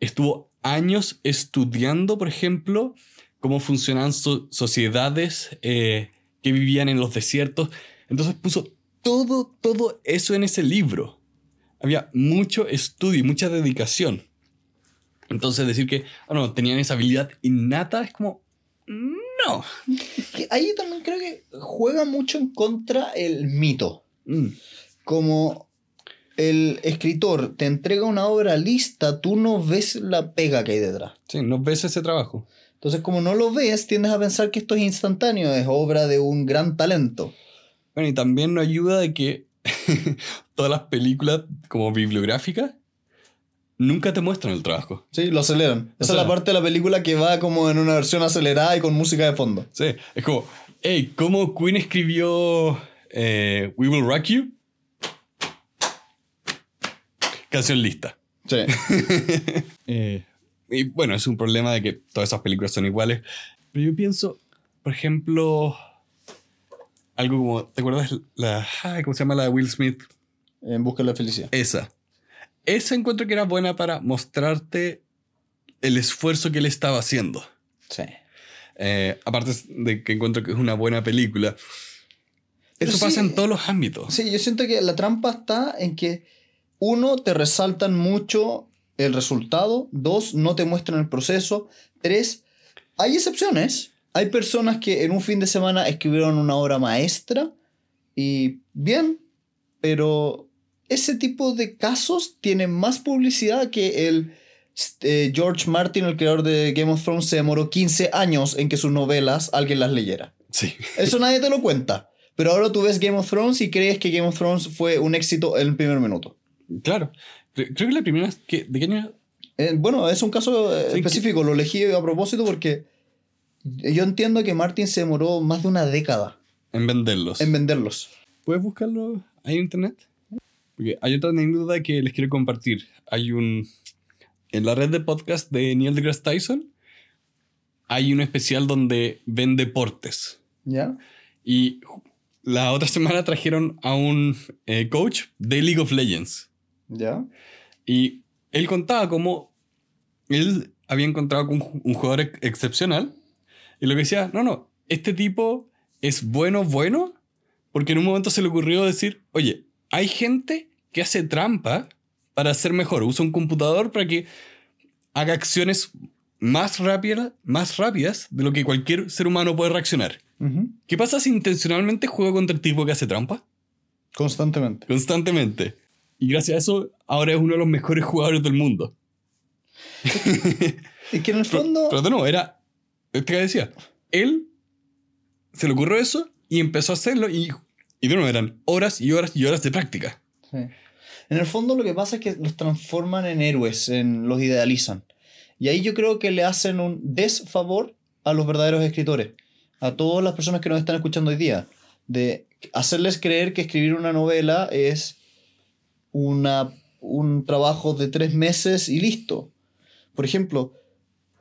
[SPEAKER 2] Estuvo años estudiando, por ejemplo, cómo funcionaban so- sociedades eh, que vivían en los desiertos. Entonces puso todo, todo eso en ese libro. Había mucho estudio y mucha dedicación. Entonces decir que, ah, no, tenían esa habilidad innata es como, no. (laughs)
[SPEAKER 1] Que ahí también creo que juega mucho en contra el mito.
[SPEAKER 2] Mm.
[SPEAKER 1] Como el escritor te entrega una obra lista, tú no ves la pega que hay detrás.
[SPEAKER 2] Sí, no ves ese trabajo.
[SPEAKER 1] Entonces, como no lo ves, tiendes a pensar que esto es instantáneo, es obra de un gran talento.
[SPEAKER 2] Bueno, y también nos ayuda de que (laughs) todas las películas como bibliográficas nunca te muestran el trabajo.
[SPEAKER 1] Sí, lo aceleran.
[SPEAKER 2] O
[SPEAKER 1] Esa es la parte de la película que va como en una versión acelerada y con música de fondo.
[SPEAKER 2] Sí, es como, hey, ¿cómo Queen escribió eh, We Will Rock You? Canción lista.
[SPEAKER 1] Sí. (laughs)
[SPEAKER 2] Eh, y bueno, es un problema de que todas esas películas son iguales. Pero yo pienso, por ejemplo, algo como, ¿te acuerdas la, ay, cómo se llama la de Will Smith?
[SPEAKER 1] en busca de la felicidad.
[SPEAKER 2] Esa. Esa encuentro que era buena para mostrarte el esfuerzo que él estaba haciendo.
[SPEAKER 1] Sí.
[SPEAKER 2] Eh, aparte de que encuentro que es una buena película. Eso
[SPEAKER 1] sí,
[SPEAKER 2] pasa en todos los ámbitos.
[SPEAKER 1] Sí, yo siento que la trampa está en que, uno, te resaltan mucho el resultado, dos, no te muestran el proceso, tres, hay excepciones. Hay personas que en un fin de semana escribieron una obra maestra y bien, pero ese tipo de casos tienen más publicidad que el eh, George Martin, el creador de Game of Thrones, se demoró 15 años en que sus novelas alguien las leyera.
[SPEAKER 2] Sí.
[SPEAKER 1] Eso nadie te lo cuenta. Pero ahora tú ves Game of Thrones y crees que Game of Thrones fue un éxito en el primer minuto.
[SPEAKER 2] Claro. Cre- Creo que la primera es que. ¿De qué año?
[SPEAKER 1] Eh, bueno, es un caso eh, específico, lo elegí a propósito porque yo entiendo que Martin se demoró más de una década
[SPEAKER 2] En venderlos.
[SPEAKER 1] en venderlos.
[SPEAKER 2] ¿Puedes buscarlo ahí en internet? Porque hay otra anécdota que les quiero compartir. Hay un. En la red de podcast de Neil deGrasse Tyson, hay un especial donde ven deportes.
[SPEAKER 1] ¿Ya?
[SPEAKER 2] Y la otra semana trajeron a un eh, coach de League of Legends.
[SPEAKER 1] ¿Ya?
[SPEAKER 2] Y él contaba cómo él había encontrado con un un jugador ex- excepcional. Y lo que decía, no, no, este tipo es bueno, bueno, porque en un momento se le ocurrió decir, oye, hay gente que hace trampa para ser mejor. Usa un computador para que haga acciones más rápidas, más rápidas de lo que cualquier ser humano puede reaccionar.
[SPEAKER 1] Ujú.
[SPEAKER 2] ¿Qué pasa si intencionalmente juega contra el tipo que hace trampa?
[SPEAKER 1] Constantemente.
[SPEAKER 2] Constantemente. Y gracias a eso, ahora es uno de los mejores jugadores del mundo.
[SPEAKER 1] Es que en el (laughs)
[SPEAKER 2] Pero,
[SPEAKER 1] fondo...
[SPEAKER 2] pero de nuevo, era. Este que decía, él se le ocurrió eso y empezó a hacerlo y, y de nuevo eran horas y horas y horas de práctica.
[SPEAKER 1] Sí. En el fondo lo que pasa es que los transforman en héroes, en, los idealizan. Y ahí yo creo que le hacen un desfavor a los verdaderos escritores, a todas las personas que nos están escuchando hoy día, de hacerles creer que escribir una novela es una, un trabajo de tres meses y listo. Por ejemplo,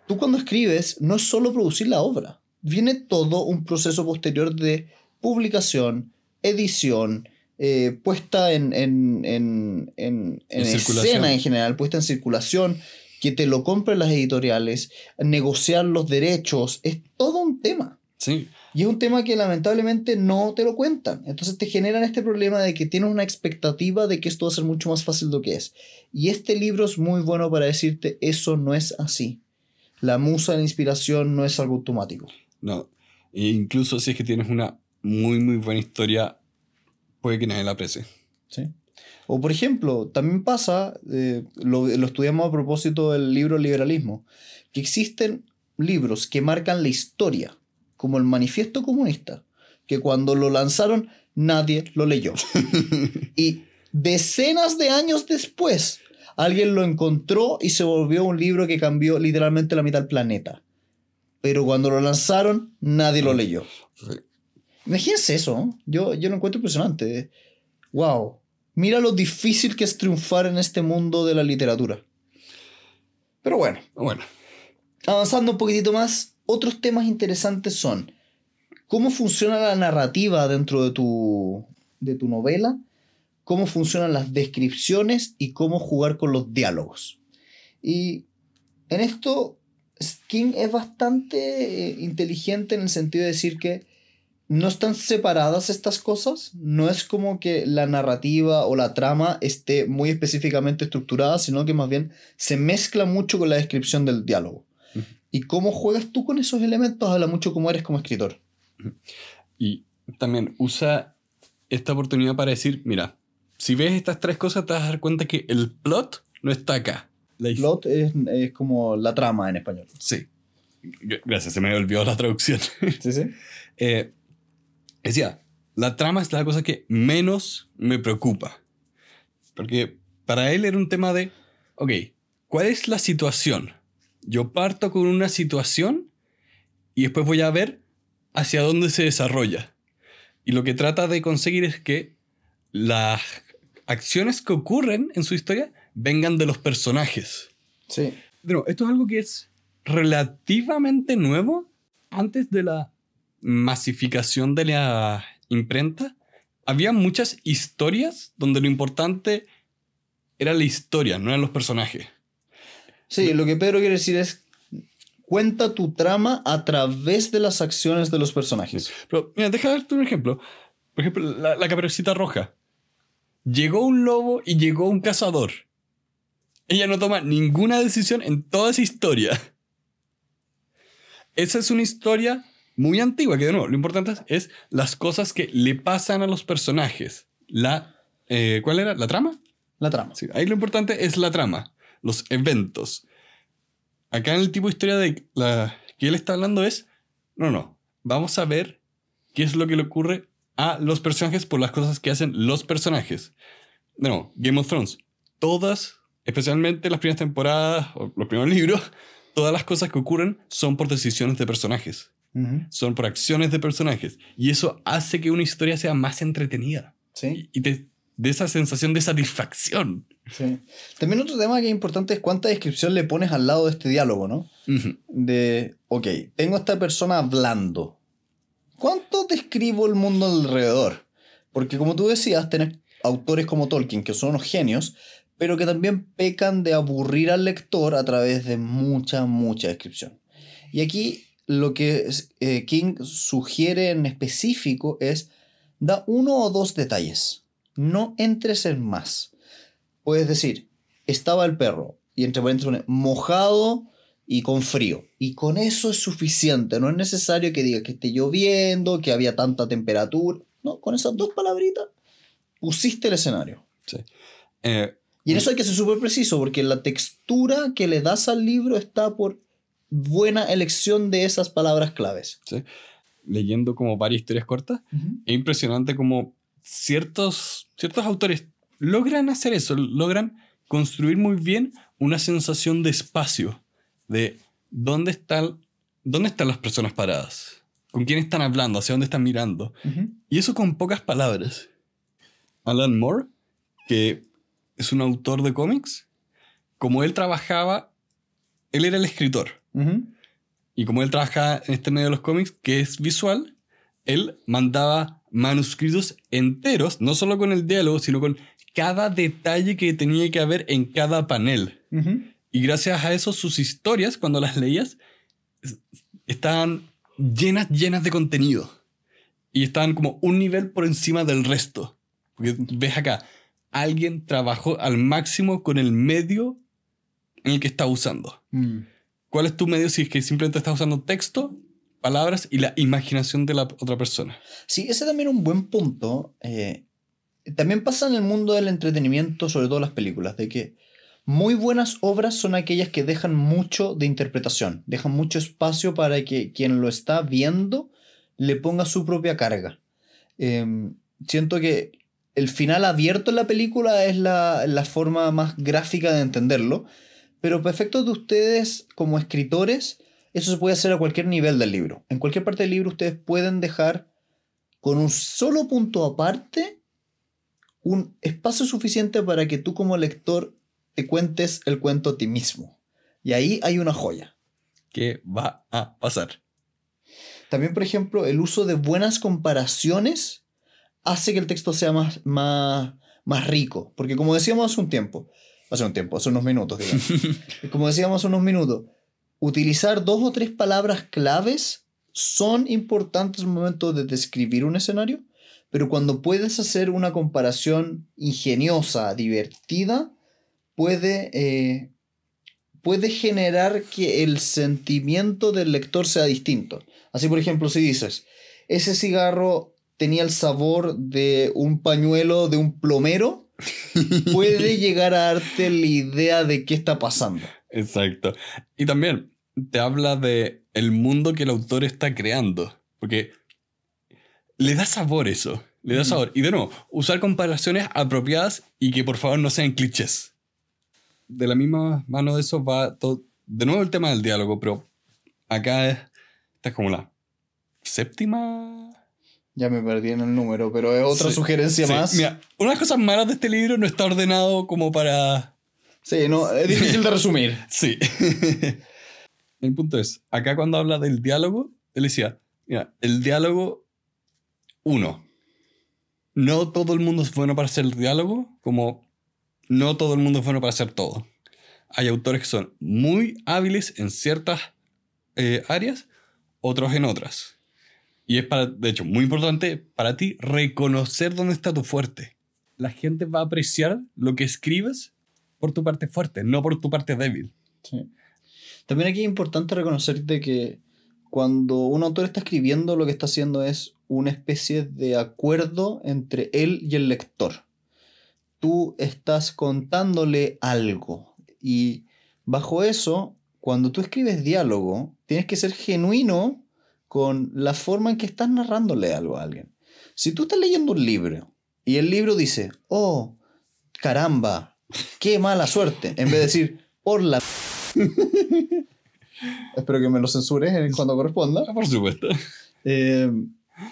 [SPEAKER 1] tú cuando escribes no es solo producir la obra, viene todo un proceso posterior de publicación, edición, eh, puesta en, en, en, en, escena en general, puesta en circulación, que te lo compren las editoriales, negociar los derechos, es todo un tema.
[SPEAKER 2] Sí.
[SPEAKER 1] Y es un tema que lamentablemente no te lo cuentan. Entonces te generan este problema de que tienes una expectativa de que esto va a ser mucho más fácil de lo que es. Y este libro es muy bueno para decirte eso no es así. La musa, la inspiración no es algo automático.
[SPEAKER 2] No. E incluso si es que tienes una muy, muy buena historia, puede que nadie la aprecie.
[SPEAKER 1] ¿sí? O por ejemplo, también pasa, eh, lo, lo estudiamos a propósito del libro Liberalismo, que existen libros que marcan la historia, como el Manifiesto Comunista, que cuando lo lanzaron nadie lo leyó. (laughs) y decenas de años después, alguien lo encontró y se volvió un libro que cambió literalmente la mitad del planeta. Pero cuando lo lanzaron, nadie lo leyó. Imagínense eso, ¿no? yo, yo lo encuentro impresionante. Wow. Mira lo difícil que es triunfar en este mundo de la literatura. Pero bueno,
[SPEAKER 2] Bueno,
[SPEAKER 1] avanzando un poquitito más, otros temas interesantes son cómo funciona la narrativa dentro de tu, de tu novela, cómo funcionan las descripciones y cómo jugar con los diálogos. Y en esto, King es bastante eh, inteligente en el sentido de decir que no están separadas estas cosas, no es como que la narrativa o la trama esté muy específicamente estructurada, sino que más bien se mezcla mucho con la descripción del diálogo. Y cómo juegas tú con esos elementos habla mucho cómo eres como escritor.
[SPEAKER 2] y también usa esta oportunidad para decir, mira, si ves estas tres cosas te vas a dar cuenta que el plot no está acá. His-
[SPEAKER 1] Plot es, es como la trama en español.
[SPEAKER 2] Sí. Gracias, se me olvidó la traducción.
[SPEAKER 1] Sí, sí. (laughs)
[SPEAKER 2] Eh, decía, la trama es la cosa que menos me preocupa. Porque para él era un tema de, ok, ¿cuál es la situación? Yo parto con una situación y después voy a ver hacia dónde se desarrolla. Y lo que trata de conseguir es que las acciones que ocurren en su historia vengan de los personajes.
[SPEAKER 1] Sí.
[SPEAKER 2] Pero esto es algo que es relativamente nuevo antes de la masificación de la imprenta. Había muchas historias donde lo importante era la historia, no eran los personajes.
[SPEAKER 1] Sí, lo que Pedro quiere decir es cuenta tu trama a través de las acciones de los personajes.
[SPEAKER 2] Pero mira, deja darte un ejemplo. Por ejemplo, la, la caperucita roja. Llegó un lobo y llegó un cazador. Ella no toma ninguna decisión en toda esa historia. Esa es una historia muy antigua, que de nuevo, lo importante es las cosas que le pasan a los personajes. La, eh, ¿Cuál era? ¿La trama?
[SPEAKER 1] La trama.
[SPEAKER 2] Sí, ahí lo importante es la trama, los eventos. Acá en el tipo de historia de la que él está hablando es, no, no, vamos a ver qué es lo que le ocurre a los personajes por las cosas que hacen los personajes. No, Game of Thrones. Todas, especialmente las primeras temporadas o los primeros libros, (laughs) todas las cosas que ocurren son por decisiones de personajes. Son por acciones de personajes. Y eso hace que una historia sea más entretenida.
[SPEAKER 1] Sí,
[SPEAKER 2] Y te de esa sensación de satisfacción.
[SPEAKER 1] Sí. También otro tema que es importante es cuánta descripción le pones al lado de este diálogo, ¿no? De, ok, tengo a esta persona hablando. ¿Cuánto describo el mundo alrededor? Porque como tú decías, tenés autores como Tolkien, que son unos genios, pero que también pecan de aburrir al lector a través de mucha, mucha descripción. Y aquí lo que eh, King sugiere en específico es, da uno o dos detalles, no entres en más. Puedes decir, estaba el perro, y entre paréntesis mojado y con frío. Y con eso es suficiente. No es necesario que diga que esté lloviendo, que había tanta temperatura. No, con esas dos palabritas pusiste el escenario.
[SPEAKER 2] Eh,
[SPEAKER 1] Y en eso hay que ser súper preciso, porque la textura que le das al libro está por buena elección de esas palabras claves.
[SPEAKER 2] ¿sí? Leyendo como varias historias cortas, es impresionante como ciertos, ciertos autores logran hacer eso, logran construir muy bien una sensación de espacio, de dónde están, dónde están las personas paradas, con quién están hablando, hacia dónde están mirando. Y eso con pocas palabras. Alan Moore, que es un autor de cómics, como él trabajaba, él era el escritor. Y como él trabajaba en este medio de los cómics, que es visual, él mandaba manuscritos enteros, no solo con el diálogo, sino con cada detalle que tenía que haber en cada panel. Y gracias a eso, sus historias, cuando las leías, es- estaban llenas, llenas de contenido. Y estaban como un nivel por encima del resto. Porque ves acá, alguien trabajó al máximo con el medio en el que está usando.
[SPEAKER 1] Mm.
[SPEAKER 2] ¿Cuál es tu medio si es que simplemente estás usando texto, palabras y la imaginación de la otra persona?
[SPEAKER 1] Sí, ese también es un buen punto. Eh, también pasa en el mundo del entretenimiento, sobre todo las películas, de que muy buenas obras son aquellas que dejan mucho de interpretación, dejan mucho espacio para que quien lo está viendo le ponga su propia carga. Eh, siento que el final abierto en la película es la, la forma más gráfica de entenderlo, pero para efectos de ustedes como escritores, eso se puede hacer a cualquier nivel del libro. En cualquier parte del libro ustedes pueden dejar con un solo punto aparte un espacio suficiente para que tú como lector te cuentes el cuento a ti mismo. Y ahí hay una joya.
[SPEAKER 2] ¿Qué va a pasar?
[SPEAKER 1] También, por ejemplo, el uso de buenas comparaciones hace que el texto sea más, más, más rico. Porque como decíamos hace un tiempo, hace un tiempo, hace unos minutos, digamos. (laughs) como decíamos hace unos minutos, utilizar dos o tres palabras claves son importantes en el momento de describir un escenario, pero cuando puedes hacer una comparación ingeniosa, divertida, puede, eh, puede generar que el sentimiento del lector sea distinto. Así, por ejemplo, si dices, ese cigarro tenía el sabor de un pañuelo de un plomero, (laughs) puede llegar a darte la idea de qué está pasando.
[SPEAKER 2] Exacto. Y también te habla de el mundo que el autor está creando. Porque le da sabor eso. Le da sabor. Y de nuevo, usar comparaciones apropiadas y que por favor no sean clichés. de la misma mano de eso va todo, de nuevo el tema del diálogo, pero acá es, esta es como la séptima.
[SPEAKER 1] Ya me perdí en el número, pero es otra
[SPEAKER 2] Sí,
[SPEAKER 1] sugerencia
[SPEAKER 2] Sí,
[SPEAKER 1] más.
[SPEAKER 2] Mira, una de las cosas malas de este libro no está ordenado como para
[SPEAKER 1] Sí, no, es difícil de (laughs) resumir.
[SPEAKER 2] Sí. (laughs) el punto es, acá cuando habla del diálogo, él decía, mira, el diálogo, uno, no todo el mundo es bueno para hacer el diálogo, como no todo el mundo es bueno para hacer todo. Hay autores que son muy hábiles en ciertas eh, áreas, otros en otras. Y es, para, de hecho, muy importante para ti reconocer dónde está tu fuerte. La gente va a apreciar lo que escribes por tu parte fuerte, no por tu parte débil.
[SPEAKER 1] Sí. También aquí es importante reconocer de que cuando un autor está escribiendo, lo que está haciendo es una especie de acuerdo entre él y el lector. Tú estás contándole algo y bajo eso, cuando tú escribes diálogo, tienes que ser genuino con la forma en que estás narrándole algo a alguien. Si tú estás leyendo un libro y el libro dice, oh, caramba, qué mala suerte, en vez de decir, por la... (laughs) Espero que me lo censures en cuando corresponda.
[SPEAKER 2] Ah, Por supuesto.
[SPEAKER 1] Eh,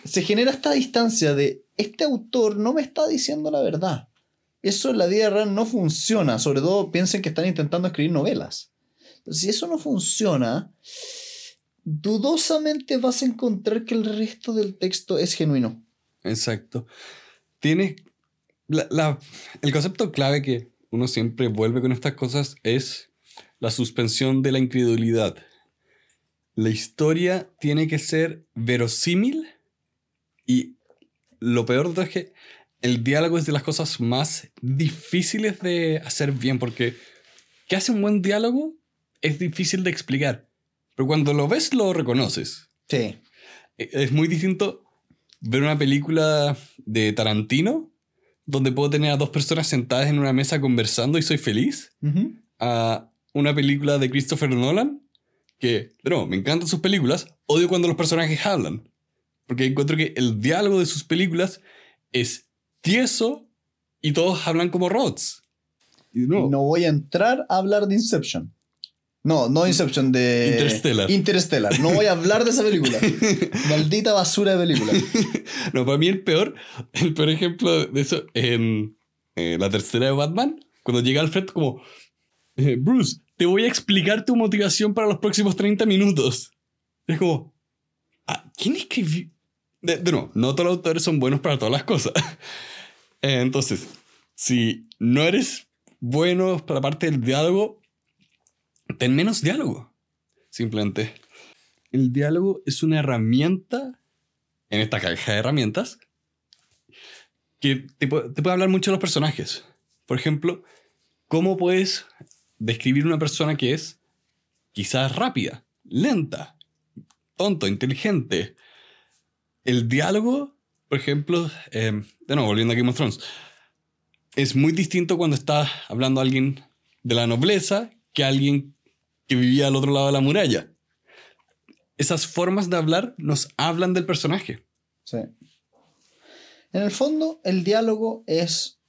[SPEAKER 1] se genera esta distancia de este autor no me está diciendo la verdad. Eso en la vida no funciona. Sobre todo piensen que están intentando escribir novelas. Si eso no funciona, dudosamente vas a encontrar que el resto del texto es genuino.
[SPEAKER 2] Exacto. Tienes. la- el concepto clave que uno siempre vuelve con estas cosas es la suspensión de la incredulidad. La historia tiene que ser verosímil y lo peor de todo es que el diálogo es de las cosas más difíciles de hacer bien porque ¿qué hace un buen diálogo? Es difícil de explicar, pero cuando lo ves lo reconoces.
[SPEAKER 1] Sí.
[SPEAKER 2] E- Es muy distinto ver una película de Tarantino donde puedo tener a dos personas sentadas en una mesa conversando y soy feliz a una película de Christopher Nolan que, no, me encantan sus películas, odio cuando los personajes hablan. Porque encuentro que el diálogo de sus películas es tieso y todos hablan como robots. Y no,
[SPEAKER 1] No voy a entrar a hablar de Inception. No, no Inception, de
[SPEAKER 2] Interstellar.
[SPEAKER 1] Interstellar. No voy a hablar de esa película. (laughs) Maldita basura de película. (laughs)
[SPEAKER 2] No, para mí el peor, el peor ejemplo de eso en eh, la tercera de Batman, cuando llega Alfred como, eh, Bruce, te voy a explicar tu motivación para los próximos 30 minutos. Es como, ah, ¿quién escribió? De, de nuevo, no todos los autores son buenos para todas las cosas. (laughs) Eh, entonces, si no eres bueno para la parte del diálogo, ten menos diálogo. Simplemente. El diálogo es una herramienta en esta caja de herramientas que te puede hablar mucho de los personajes. Por ejemplo, ¿cómo puedes describir una persona que es quizás rápida, lenta, tonto, inteligente? El diálogo, por ejemplo, eh, de nuevo, volviendo a Game of Thrones, es muy distinto cuando está hablando alguien de la nobleza que alguien que vivía al otro lado de la muralla. Esas formas de hablar nos hablan del personaje.
[SPEAKER 1] Sí. En el fondo, el diálogo es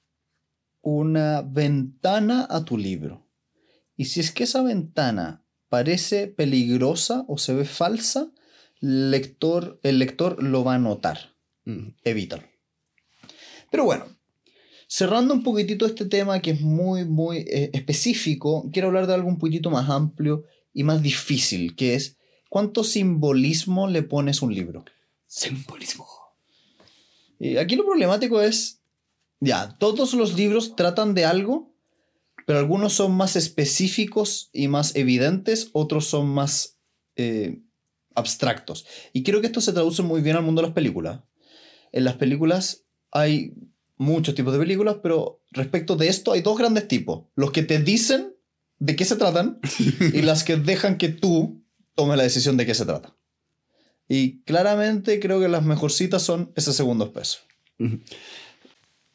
[SPEAKER 1] una ventana a tu libro. Y si es que esa ventana parece peligrosa o se ve falsa, lector, el lector lo va a notar.
[SPEAKER 2] Mm.
[SPEAKER 1] Evítalo. Pero bueno, cerrando un poquitito este tema que es muy, muy eh, específico, quiero hablar de algo un poquitito más amplio y más difícil, que es cuánto simbolismo le pones a un libro.
[SPEAKER 2] Simbolismo.
[SPEAKER 1] Y aquí lo problemático es, ya, todos los libros tratan de algo, pero algunos son más específicos y más evidentes, otros son más eh, abstractos. Y creo que esto se traduce muy bien al mundo de las películas. En las películas hay muchos tipos de películas, pero respecto de esto hay dos grandes tipos. Los que te dicen de qué se tratan (laughs) y las que dejan que tú tomes la decisión de qué se trata. Y claramente creo que las mejorcitas son ese segundo peso.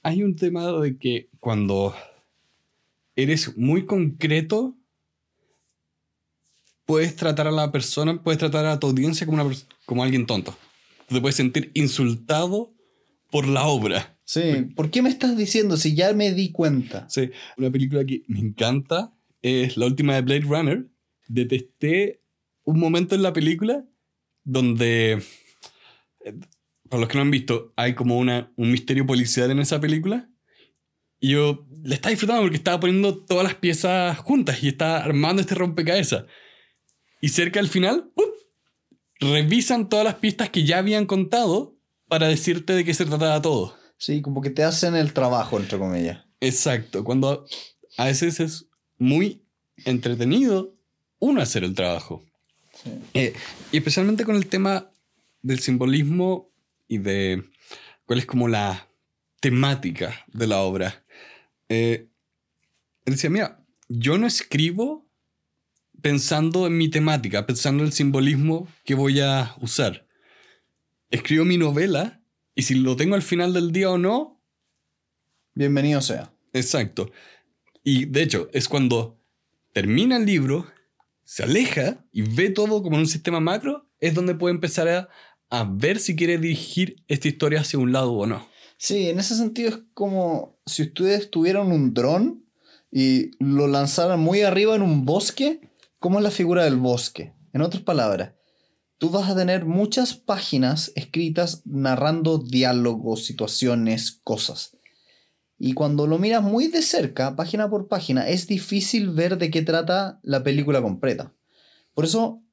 [SPEAKER 2] Hay un tema de que cuando eres muy concreto, puedes tratar a la persona, puedes tratar a tu audiencia como, una como alguien tonto. Te puedes sentir insultado por la obra.
[SPEAKER 1] Sí, ¿por qué me estás diciendo si ya me di cuenta?
[SPEAKER 2] Sí, una película que me encanta es la última de Blade Runner, detesté un momento en la película donde, eh, para los que no han visto, hay como una, un misterio policial en esa película. Y yo le estaba disfrutando porque estaba poniendo todas las piezas juntas y estaba armando este rompecabezas. Y cerca del final, ¡up! revisan todas las pistas que ya habían contado para decirte de qué se trataba todo.
[SPEAKER 1] Sí, como que te hacen el trabajo, entre comillas.
[SPEAKER 2] Exacto, cuando a veces es muy entretenido uno hacer el trabajo.
[SPEAKER 1] Sí.
[SPEAKER 2] Eh, y especialmente con el tema del simbolismo y de cuál es como la temática de la obra. Eh, él decía, mira, yo no escribo pensando en mi temática, pensando en el simbolismo que voy a usar. Escribo mi novela y si lo tengo al final del día o no,
[SPEAKER 1] Bienvenido sea.
[SPEAKER 2] exacto. Y de hecho, es cuando termina el libro, se aleja y ve todo como en un sistema macro, es donde puede empezar a, a ver si quiere dirigir esta historia hacia un lado o no.
[SPEAKER 1] Sí, en ese sentido es como si ustedes tuvieran un dron y lo lanzaran muy arriba en un bosque, ¿cómo es la figura del bosque? En otras palabras, tú vas a tener muchas páginas escritas narrando diálogos, situaciones, cosas. Y cuando lo miras muy de cerca, página por página, es difícil ver de qué trata la película completa. Por eso,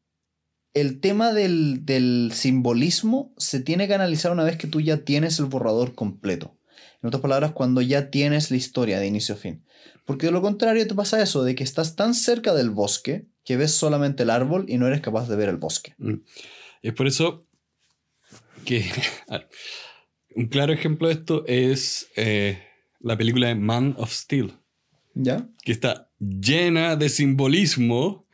[SPEAKER 1] el tema del, del simbolismo se tiene que analizar una vez que tú ya tienes el borrador completo. En otras palabras, cuando ya tienes la historia de inicio a fin. Porque de lo contrario te pasa eso, de que estás tan cerca del bosque que ves solamente el árbol y no eres capaz de ver el bosque.
[SPEAKER 2] Mm. Es por eso que (laughs) un claro ejemplo de esto es eh, la película de Man of Steel,
[SPEAKER 1] ¿Ya?
[SPEAKER 2] que está llena de simbolismo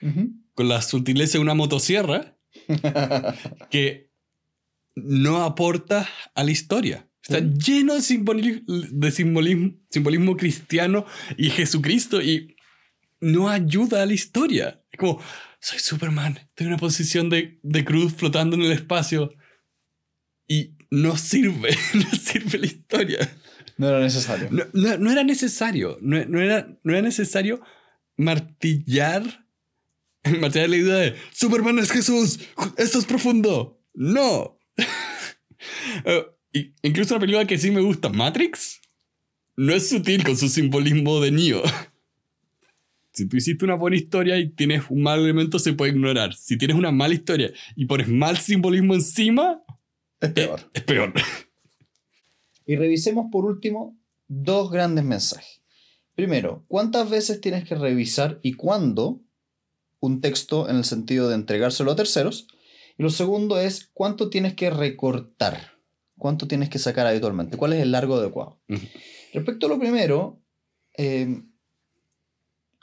[SPEAKER 2] con la sutileza de una motosierra (laughs) que no aporta a la historia. Está lleno de, simboli- de simbolismo, simbolismo cristiano y Jesucristo y no ayuda a la historia. Es como, soy Superman, estoy en una posición de, de cruz flotando en el espacio y no sirve, (laughs) no sirve la historia.
[SPEAKER 1] No era necesario.
[SPEAKER 2] No, no- no era necesario, no, no era, no era necesario martillar, (laughs) martillar la idea de Superman es Jesús, esto es profundo. No. (laughs) Eh, incluso una película que sí me gusta, Matrix, no es sutil con su simbolismo de Neo. Si tú hiciste una buena historia y tienes un mal elemento, se puede ignorar. Si tienes una mala historia y pones mal simbolismo encima,
[SPEAKER 1] Es peor.
[SPEAKER 2] es peor.
[SPEAKER 1] Y revisemos por último dos grandes mensajes. Primero, ¿cuántas veces tienes que revisar y cuándo un texto en el sentido de entregárselo a terceros? Y lo segundo es, ¿cuánto tienes que recortar? ¿Cuánto tienes que sacar habitualmente? ¿Cuál es el largo adecuado? Respecto a lo primero, eh,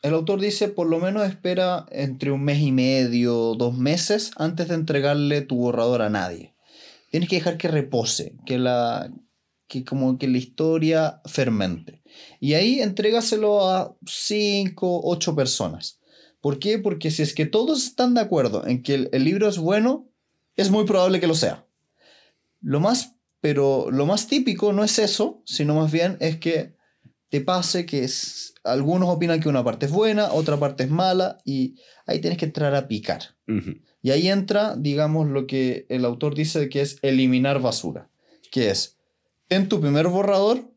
[SPEAKER 1] el autor dice por lo menos espera entre un mes y medio, dos meses antes de entregarle tu borrador a nadie. Tienes que dejar que repose, que la que como que la historia fermente. Y ahí entrégaselo a cinco, ocho personas. ¿Por qué? Porque si es que todos están de acuerdo en que el, el libro es bueno, es muy probable que lo sea. Lo más, pero lo más típico no es eso, sino más bien es que te pase que es, algunos opinan que una parte es buena, otra parte es mala, y ahí tienes que entrar a picar. Y ahí entra, digamos, lo que el autor dice que es eliminar basura, que es, ten tu primer borrador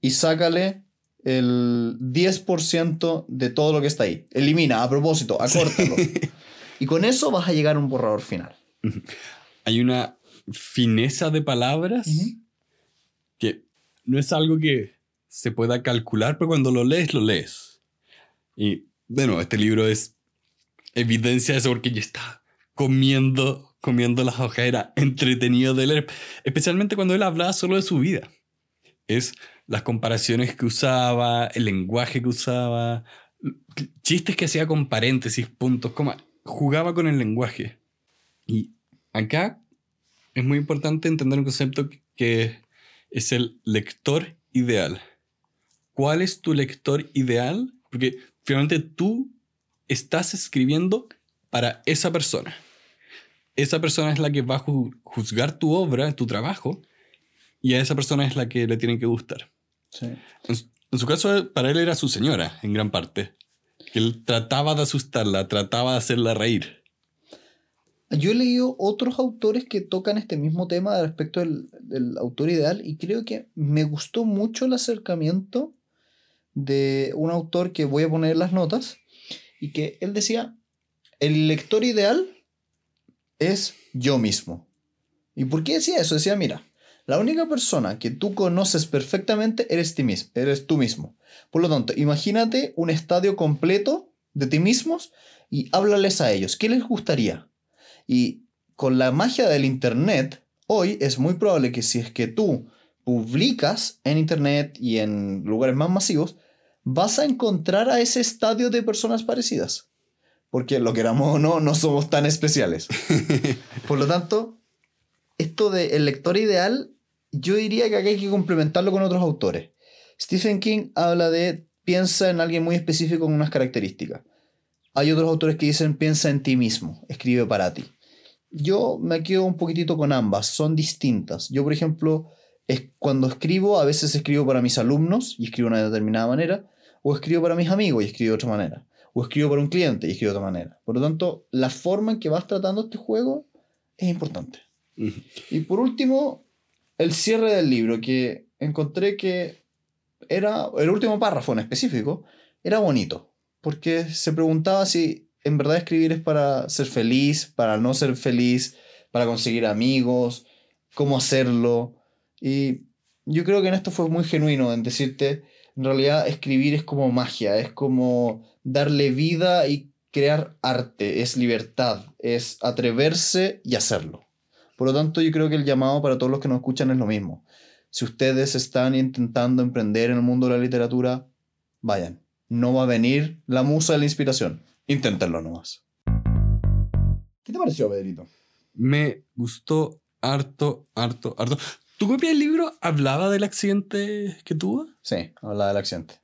[SPEAKER 1] y sácale el 10% de todo lo que está ahí. Elimina, a propósito, acórtalo. (laughs) y con eso vas a llegar a un borrador final.
[SPEAKER 2] hay una fineza de palabras que no es algo que se pueda calcular, pero cuando lo lees, lo lees. Y bueno, este libro es evidencia de eso porque ya está comiendo, comiendo las hojas, era entretenido de leer, especialmente cuando él hablaba solo de su vida. Es las comparaciones que usaba, el lenguaje que usaba, chistes que hacía con paréntesis, puntos, coma, jugaba con el lenguaje. Y acá es muy importante entender un concepto que es el lector ideal. ¿Cuál es tu lector ideal? Porque finalmente tú estás escribiendo para esa persona. Esa persona es la que va a ju- juzgar tu obra, tu trabajo, y a esa persona es la que le tiene que gustar.
[SPEAKER 1] Sí.
[SPEAKER 2] En, su- en su caso, para él era su señora, en gran parte. Que él trataba de asustarla, trataba de hacerla reír.
[SPEAKER 1] Yo he leído otros autores que tocan este mismo tema respecto del, del autor ideal y creo que me gustó mucho el acercamiento de un autor que voy a poner las notas y que él decía, el lector ideal es yo mismo. ¿Y por qué decía eso? Decía, mira, la única persona que tú conoces perfectamente eres, ti mismo, eres tú mismo. Por lo tanto, imagínate un estadio completo de ti mismos y háblales a ellos. ¿Qué les gustaría? Y con la magia del Internet, hoy es muy probable que si es que tú publicas en Internet y en lugares más masivos, vas a encontrar a ese estadio de personas parecidas. Porque lo queramos o no, no somos tan especiales. (laughs) Por lo tanto, esto del el lector ideal, yo diría que aquí hay que complementarlo con otros autores. Stephen King habla de piensa en alguien muy específico con unas características. Hay otros autores que dicen piensa en ti mismo, escribe para ti. Yo me quedo un poquitito con ambas, son distintas. Yo, por ejemplo, es cuando escribo, a veces escribo para mis alumnos y escribo de una determinada manera, o escribo para mis amigos y escribo de otra manera o escribo para un cliente y escribo de otra manera. Por lo tanto, la forma en que vas tratando este juego es importante. Y por último, el cierre del libro, que encontré que era, el último párrafo en específico, era bonito, porque se preguntaba si en verdad escribir es para ser feliz, para no ser feliz, para conseguir amigos, cómo hacerlo. Y yo creo que en esto fue muy genuino en decirte, en realidad escribir es como magia, es como darle vida y crear arte, es libertad, es atreverse y hacerlo. Por lo tanto, yo creo que el llamado para todos los que nos escuchan es lo mismo. Si ustedes están intentando emprender en el mundo de la literatura, vayan. No va a venir la musa de la inspiración. Inténtenlo nomás. ¿Qué te pareció, Pedrito?
[SPEAKER 2] Me gustó harto, harto, harto. ¿Tu copia del libro hablaba del accidente que tuvo?
[SPEAKER 1] Sí, hablaba del accidente.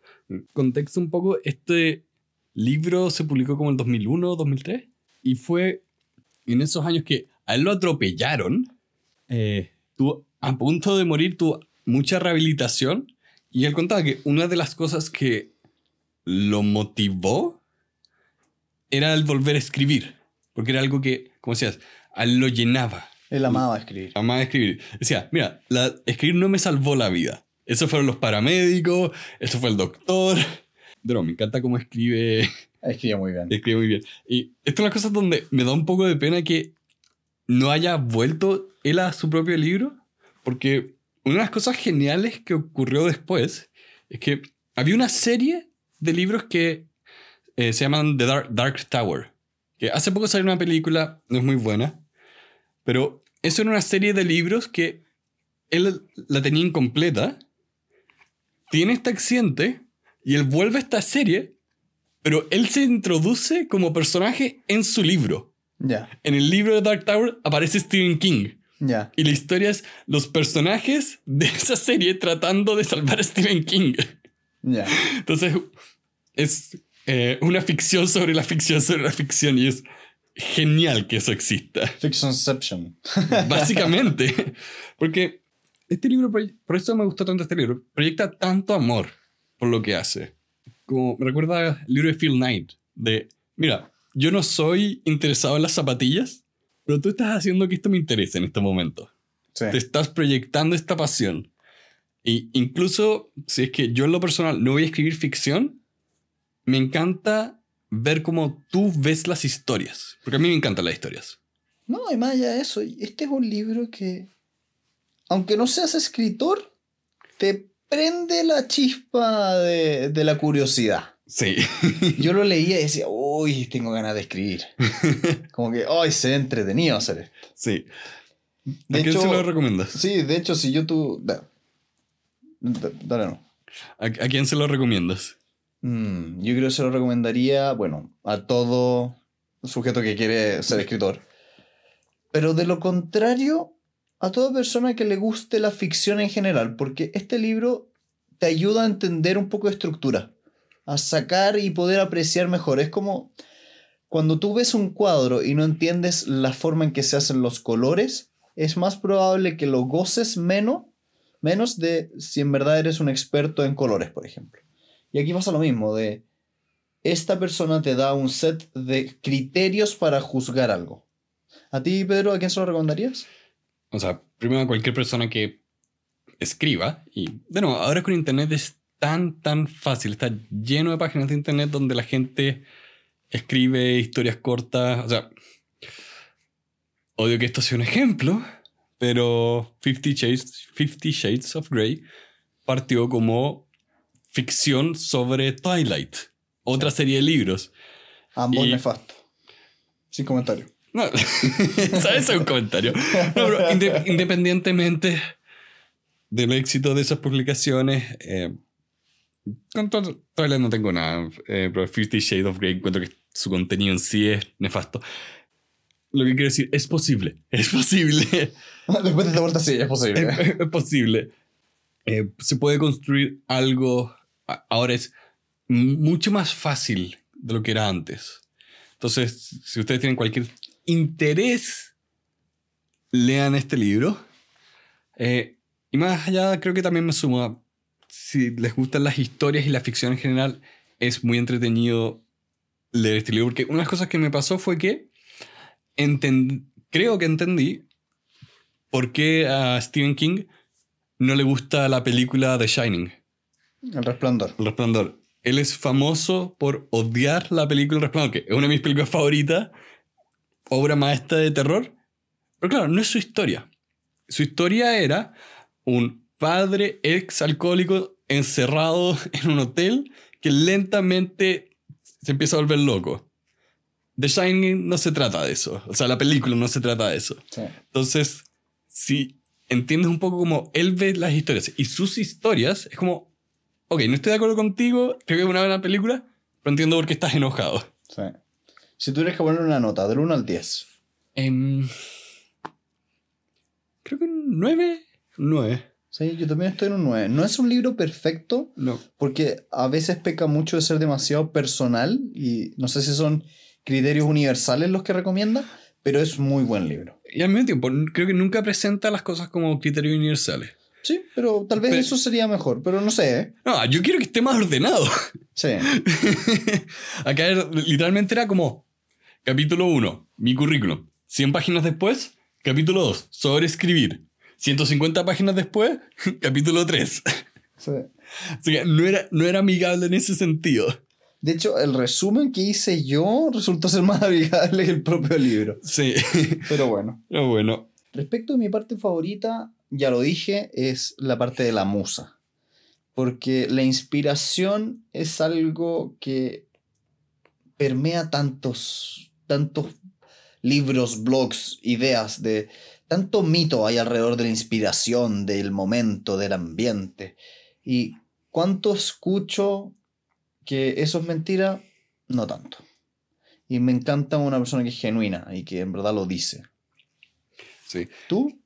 [SPEAKER 2] Contexto un poco, este libro se publicó como en 2001, 2003, y fue en esos años que a él lo atropellaron, eh, tuvo, a punto de morir, tuvo mucha rehabilitación, y él contaba que una de las cosas que lo motivó era el volver a escribir, porque era algo que, como decías, a él lo llenaba.
[SPEAKER 1] Él amaba escribir.
[SPEAKER 2] Amaba escribir. Decía, mira, la, escribir no me salvó la vida. Eso fueron los paramédicos, eso fue el doctor, pero me encanta cómo escribe.
[SPEAKER 1] Escribe muy bien.
[SPEAKER 2] Escribe muy bien. Y esto es una cosa donde me da un poco de pena que no haya vuelto él a su propio libro, porque una de las cosas geniales que ocurrió después es que había una serie de libros que eh, se llaman The Dark, Dark Tower, que hace poco salió una película, no es muy buena, pero eso era una serie de libros que él la tenía incompleta, tiene este accidente y él vuelve a esta serie, pero él se introduce como personaje en su libro.
[SPEAKER 1] Ya.
[SPEAKER 2] En el libro de Dark Tower aparece Stephen King.
[SPEAKER 1] Ya.
[SPEAKER 2] Y la historia es los personajes de esa serie tratando de salvar a Stephen King.
[SPEAKER 1] Ya.
[SPEAKER 2] Entonces, es eh, una ficción sobre la ficción sobre la ficción y es genial que eso exista.
[SPEAKER 1] Fictionception. (laughs)
[SPEAKER 2] Básicamente. Porque este libro, por eso me gustó tanto este libro, proyecta tanto amor por lo que hace. Como me recuerda el libro de Phil Knight, de, mira, yo no soy interesado en las zapatillas, pero tú estás haciendo que esto me interese en este momento.
[SPEAKER 1] Sí.
[SPEAKER 2] Te estás proyectando esta pasión. Y incluso si es que yo en lo personal no voy a escribir ficción, me encanta ver cómo tú ves las historias. Porque a mí me encantan las historias.
[SPEAKER 1] No, y más allá de eso, este es un libro que, aunque no seas escritor, te prende la chispa de, de la curiosidad.
[SPEAKER 2] Sí. (laughs)
[SPEAKER 1] Yo lo leía y decía, uy, tengo ganas de escribir. (laughs) Como que, ay, se ve entretenido hacer esto.
[SPEAKER 2] sí.
[SPEAKER 1] De
[SPEAKER 2] ¿A quién
[SPEAKER 1] hecho-
[SPEAKER 2] se lo recomiendas?
[SPEAKER 1] Sí, de hecho, si yo tú... da- da- Dale, no.
[SPEAKER 2] ¿A, a quién se lo recomiendas?
[SPEAKER 1] Mm, yo creo que se lo recomendaría, bueno, a todo sujeto que quiere ser escritor. Pero de lo contrario, a toda persona que le guste la ficción en general, porque este libro te ayuda a entender un poco de estructura, a sacar y poder apreciar mejor. Es como cuando tú ves un cuadro y no entiendes la forma en que se hacen los colores, es más probable que lo goces menos, menos de si en verdad eres un experto en colores, por ejemplo. Y aquí pasa lo mismo, de esta persona te da un set de criterios para juzgar algo. ¿A ti, Pedro, a quién se lo recomendarías?
[SPEAKER 2] O sea, primero a cualquier persona que escriba. Y, de nuevo, ahora con Internet es tan, tan fácil. Está lleno de páginas de Internet donde la gente escribe historias cortas. O sea, odio que esto sea un ejemplo, pero Fifty Shades, Fifty Shades of Grey partió como ficción sobre Twilight, otra serie de libros.
[SPEAKER 1] Ambos
[SPEAKER 2] Y-
[SPEAKER 1] nefastos. Sin comentario.
[SPEAKER 2] No, (laughs) ¿sabes? Es un comentario. No, pero inde- independientemente del éxito de esas publicaciones, eh, con Twilight no tengo nada, eh, pero Fifty Shades of Grey encuentro que su contenido en sí es nefasto. Lo que quiero decir, es posible, es posible. (laughs)
[SPEAKER 1] Después de esta vuelta sí, es posible.
[SPEAKER 2] es, es posible. Eh, se puede construir algo. Ahora es mucho más fácil de lo que era antes. Entonces, si ustedes tienen cualquier interés, lean este libro. Eh, y más allá, creo que también me sumo si les gustan las historias y la ficción en general, es muy entretenido leer este libro. Porque una de las cosas que me pasó fue que creo que entendí por qué a Stephen King no le gusta la película The Shining,
[SPEAKER 1] El resplandor.
[SPEAKER 2] El Resplandor. Él es famoso por odiar la película El Resplandor, que es una de mis películas favoritas, obra maestra de terror. Pero claro, no es su historia. Su historia era un padre ex alcohólico encerrado (laughs) en un hotel que lentamente se empieza a volver loco. The Shining no se trata de eso. O sea, la película no se trata de eso.
[SPEAKER 1] Sí.
[SPEAKER 2] Entonces, si entiendes un poco cómo él ve las historias y sus historias, es como, ok, no estoy de acuerdo contigo, creo que es una buena película, pero entiendo por qué estás enojado.
[SPEAKER 1] sí. Si tuvieras que poner una nota del 1 al 10.
[SPEAKER 2] Em, creo que un 9. 9.
[SPEAKER 1] Sí, yo también estoy en un 9. No es un libro perfecto,
[SPEAKER 2] No.
[SPEAKER 1] porque a veces peca mucho de ser demasiado personal y no sé si son criterios universales los que recomienda, pero es muy buen libro.
[SPEAKER 2] Y al mismo tiempo, creo que nunca presenta las cosas como criterios universales.
[SPEAKER 1] Sí, pero tal vez eso sería mejor, pero no sé. ¿eh?
[SPEAKER 2] No, yo quiero que esté más ordenado.
[SPEAKER 1] Sí, (laughs)
[SPEAKER 2] Acá era- literalmente era como capítulo 1, mi currículum. 100 páginas después, capítulo 2, sobre escribir. 150 páginas después, (laughs) capítulo 3.
[SPEAKER 1] sí. (laughs)
[SPEAKER 2] Así que no era, no era amigable en ese sentido.
[SPEAKER 1] De hecho, el resumen que hice yo resultó ser más amigable que el propio libro.
[SPEAKER 2] Sí,
[SPEAKER 1] Pero bueno.
[SPEAKER 2] pero bueno.
[SPEAKER 1] Respecto a mi parte favorita, ya lo dije, es la parte de la musa. Porque la inspiración es algo que permea tantos, tantos libros, blogs, ideas, de tanto mito hay alrededor de la inspiración, del momento, del ambiente. Y cuánto escucho que eso es mentira, no tanto. Y me encanta una persona que es genuina y que en verdad lo dice.
[SPEAKER 2] Sí.
[SPEAKER 1] ¿Tú?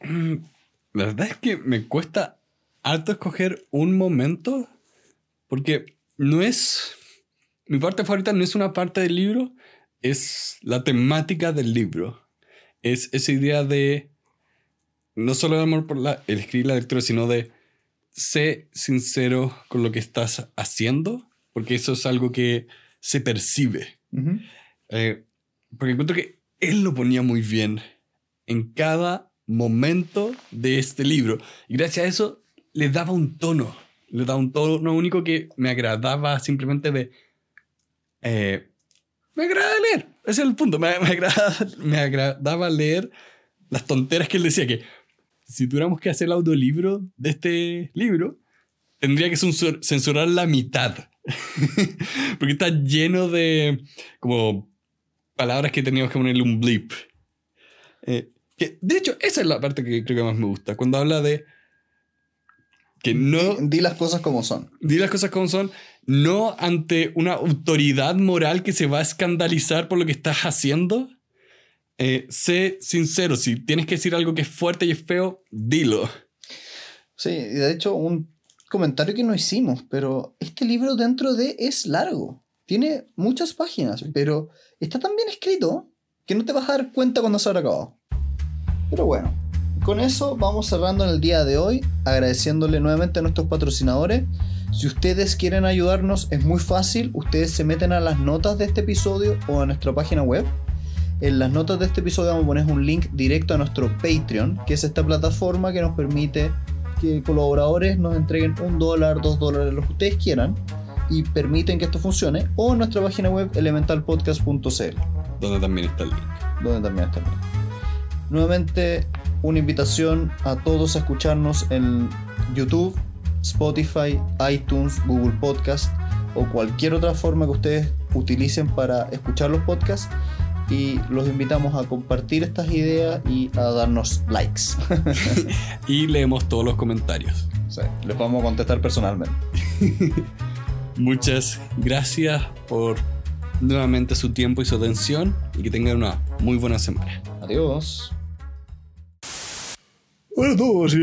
[SPEAKER 1] (clears throat)
[SPEAKER 2] La verdad es que me cuesta harto escoger un momento porque no es... Mi parte favorita no es una parte del libro, es la temática del libro. Es esa idea de no solo el amor por la, el escribir la lectura, sino de sé sincero con lo que estás haciendo, porque eso es algo que se percibe.
[SPEAKER 1] Ujú.
[SPEAKER 2] Eh, porque encuentro que él lo ponía muy bien en cada momento de este libro. Y gracias a eso le daba un tono. Le daba un tono único que me agradaba simplemente de... eh, me agrada leer. Ese es el punto. Me, me agrada- agradaba leer las tonteras que él decía que si tuviéramos que hacer el audiolibro de este libro, tendría que censur- censurar la mitad. (laughs) Porque está lleno de como palabras que teníamos que ponerle un blip. Eh, que, de hecho, esa es la parte que creo que más me gusta. Cuando habla de que no
[SPEAKER 1] Di, di las cosas como son.
[SPEAKER 2] di las cosas como son, no ante una autoridad moral que se va a escandalizar por lo que estás haciendo. Eh, sé sincero, si tienes que decir algo que es fuerte y es feo, dilo.
[SPEAKER 1] Sí, y de hecho, un comentario que no hicimos, pero este libro dentro de es largo. Tiene muchas páginas, pero está tan bien escrito que no te vas a dar cuenta cuando se habrá acabado. Pero bueno, con eso vamos cerrando en el día de hoy, agradeciéndole nuevamente a nuestros patrocinadores. Si ustedes quieren ayudarnos, es muy fácil. Ustedes se meten a las notas de este episodio o a nuestra página web. En las notas de este episodio vamos a poner un link directo a nuestro Patreon, que es esta plataforma que nos permite que colaboradores nos entreguen un dólar, dos dólares, lo que ustedes quieran, y permiten que esto funcione. O en nuestra página web elementalpodcast.cl,
[SPEAKER 2] Donde también está el link.
[SPEAKER 1] donde también está el link. Nuevamente, una invitación a todos a escucharnos en YouTube, Spotify, iTunes, Google Podcast o cualquier otra forma que ustedes utilicen para escuchar los podcasts. Y los invitamos a compartir estas ideas y a darnos likes. (laughs)
[SPEAKER 2] Y leemos todos los comentarios.
[SPEAKER 1] Sí, les vamos a contestar personalmente. (laughs)
[SPEAKER 2] Muchas gracias por nuevamente su tiempo y su atención y que tengan una muy buena semana.
[SPEAKER 1] Adiós.
[SPEAKER 2] Hola a todos.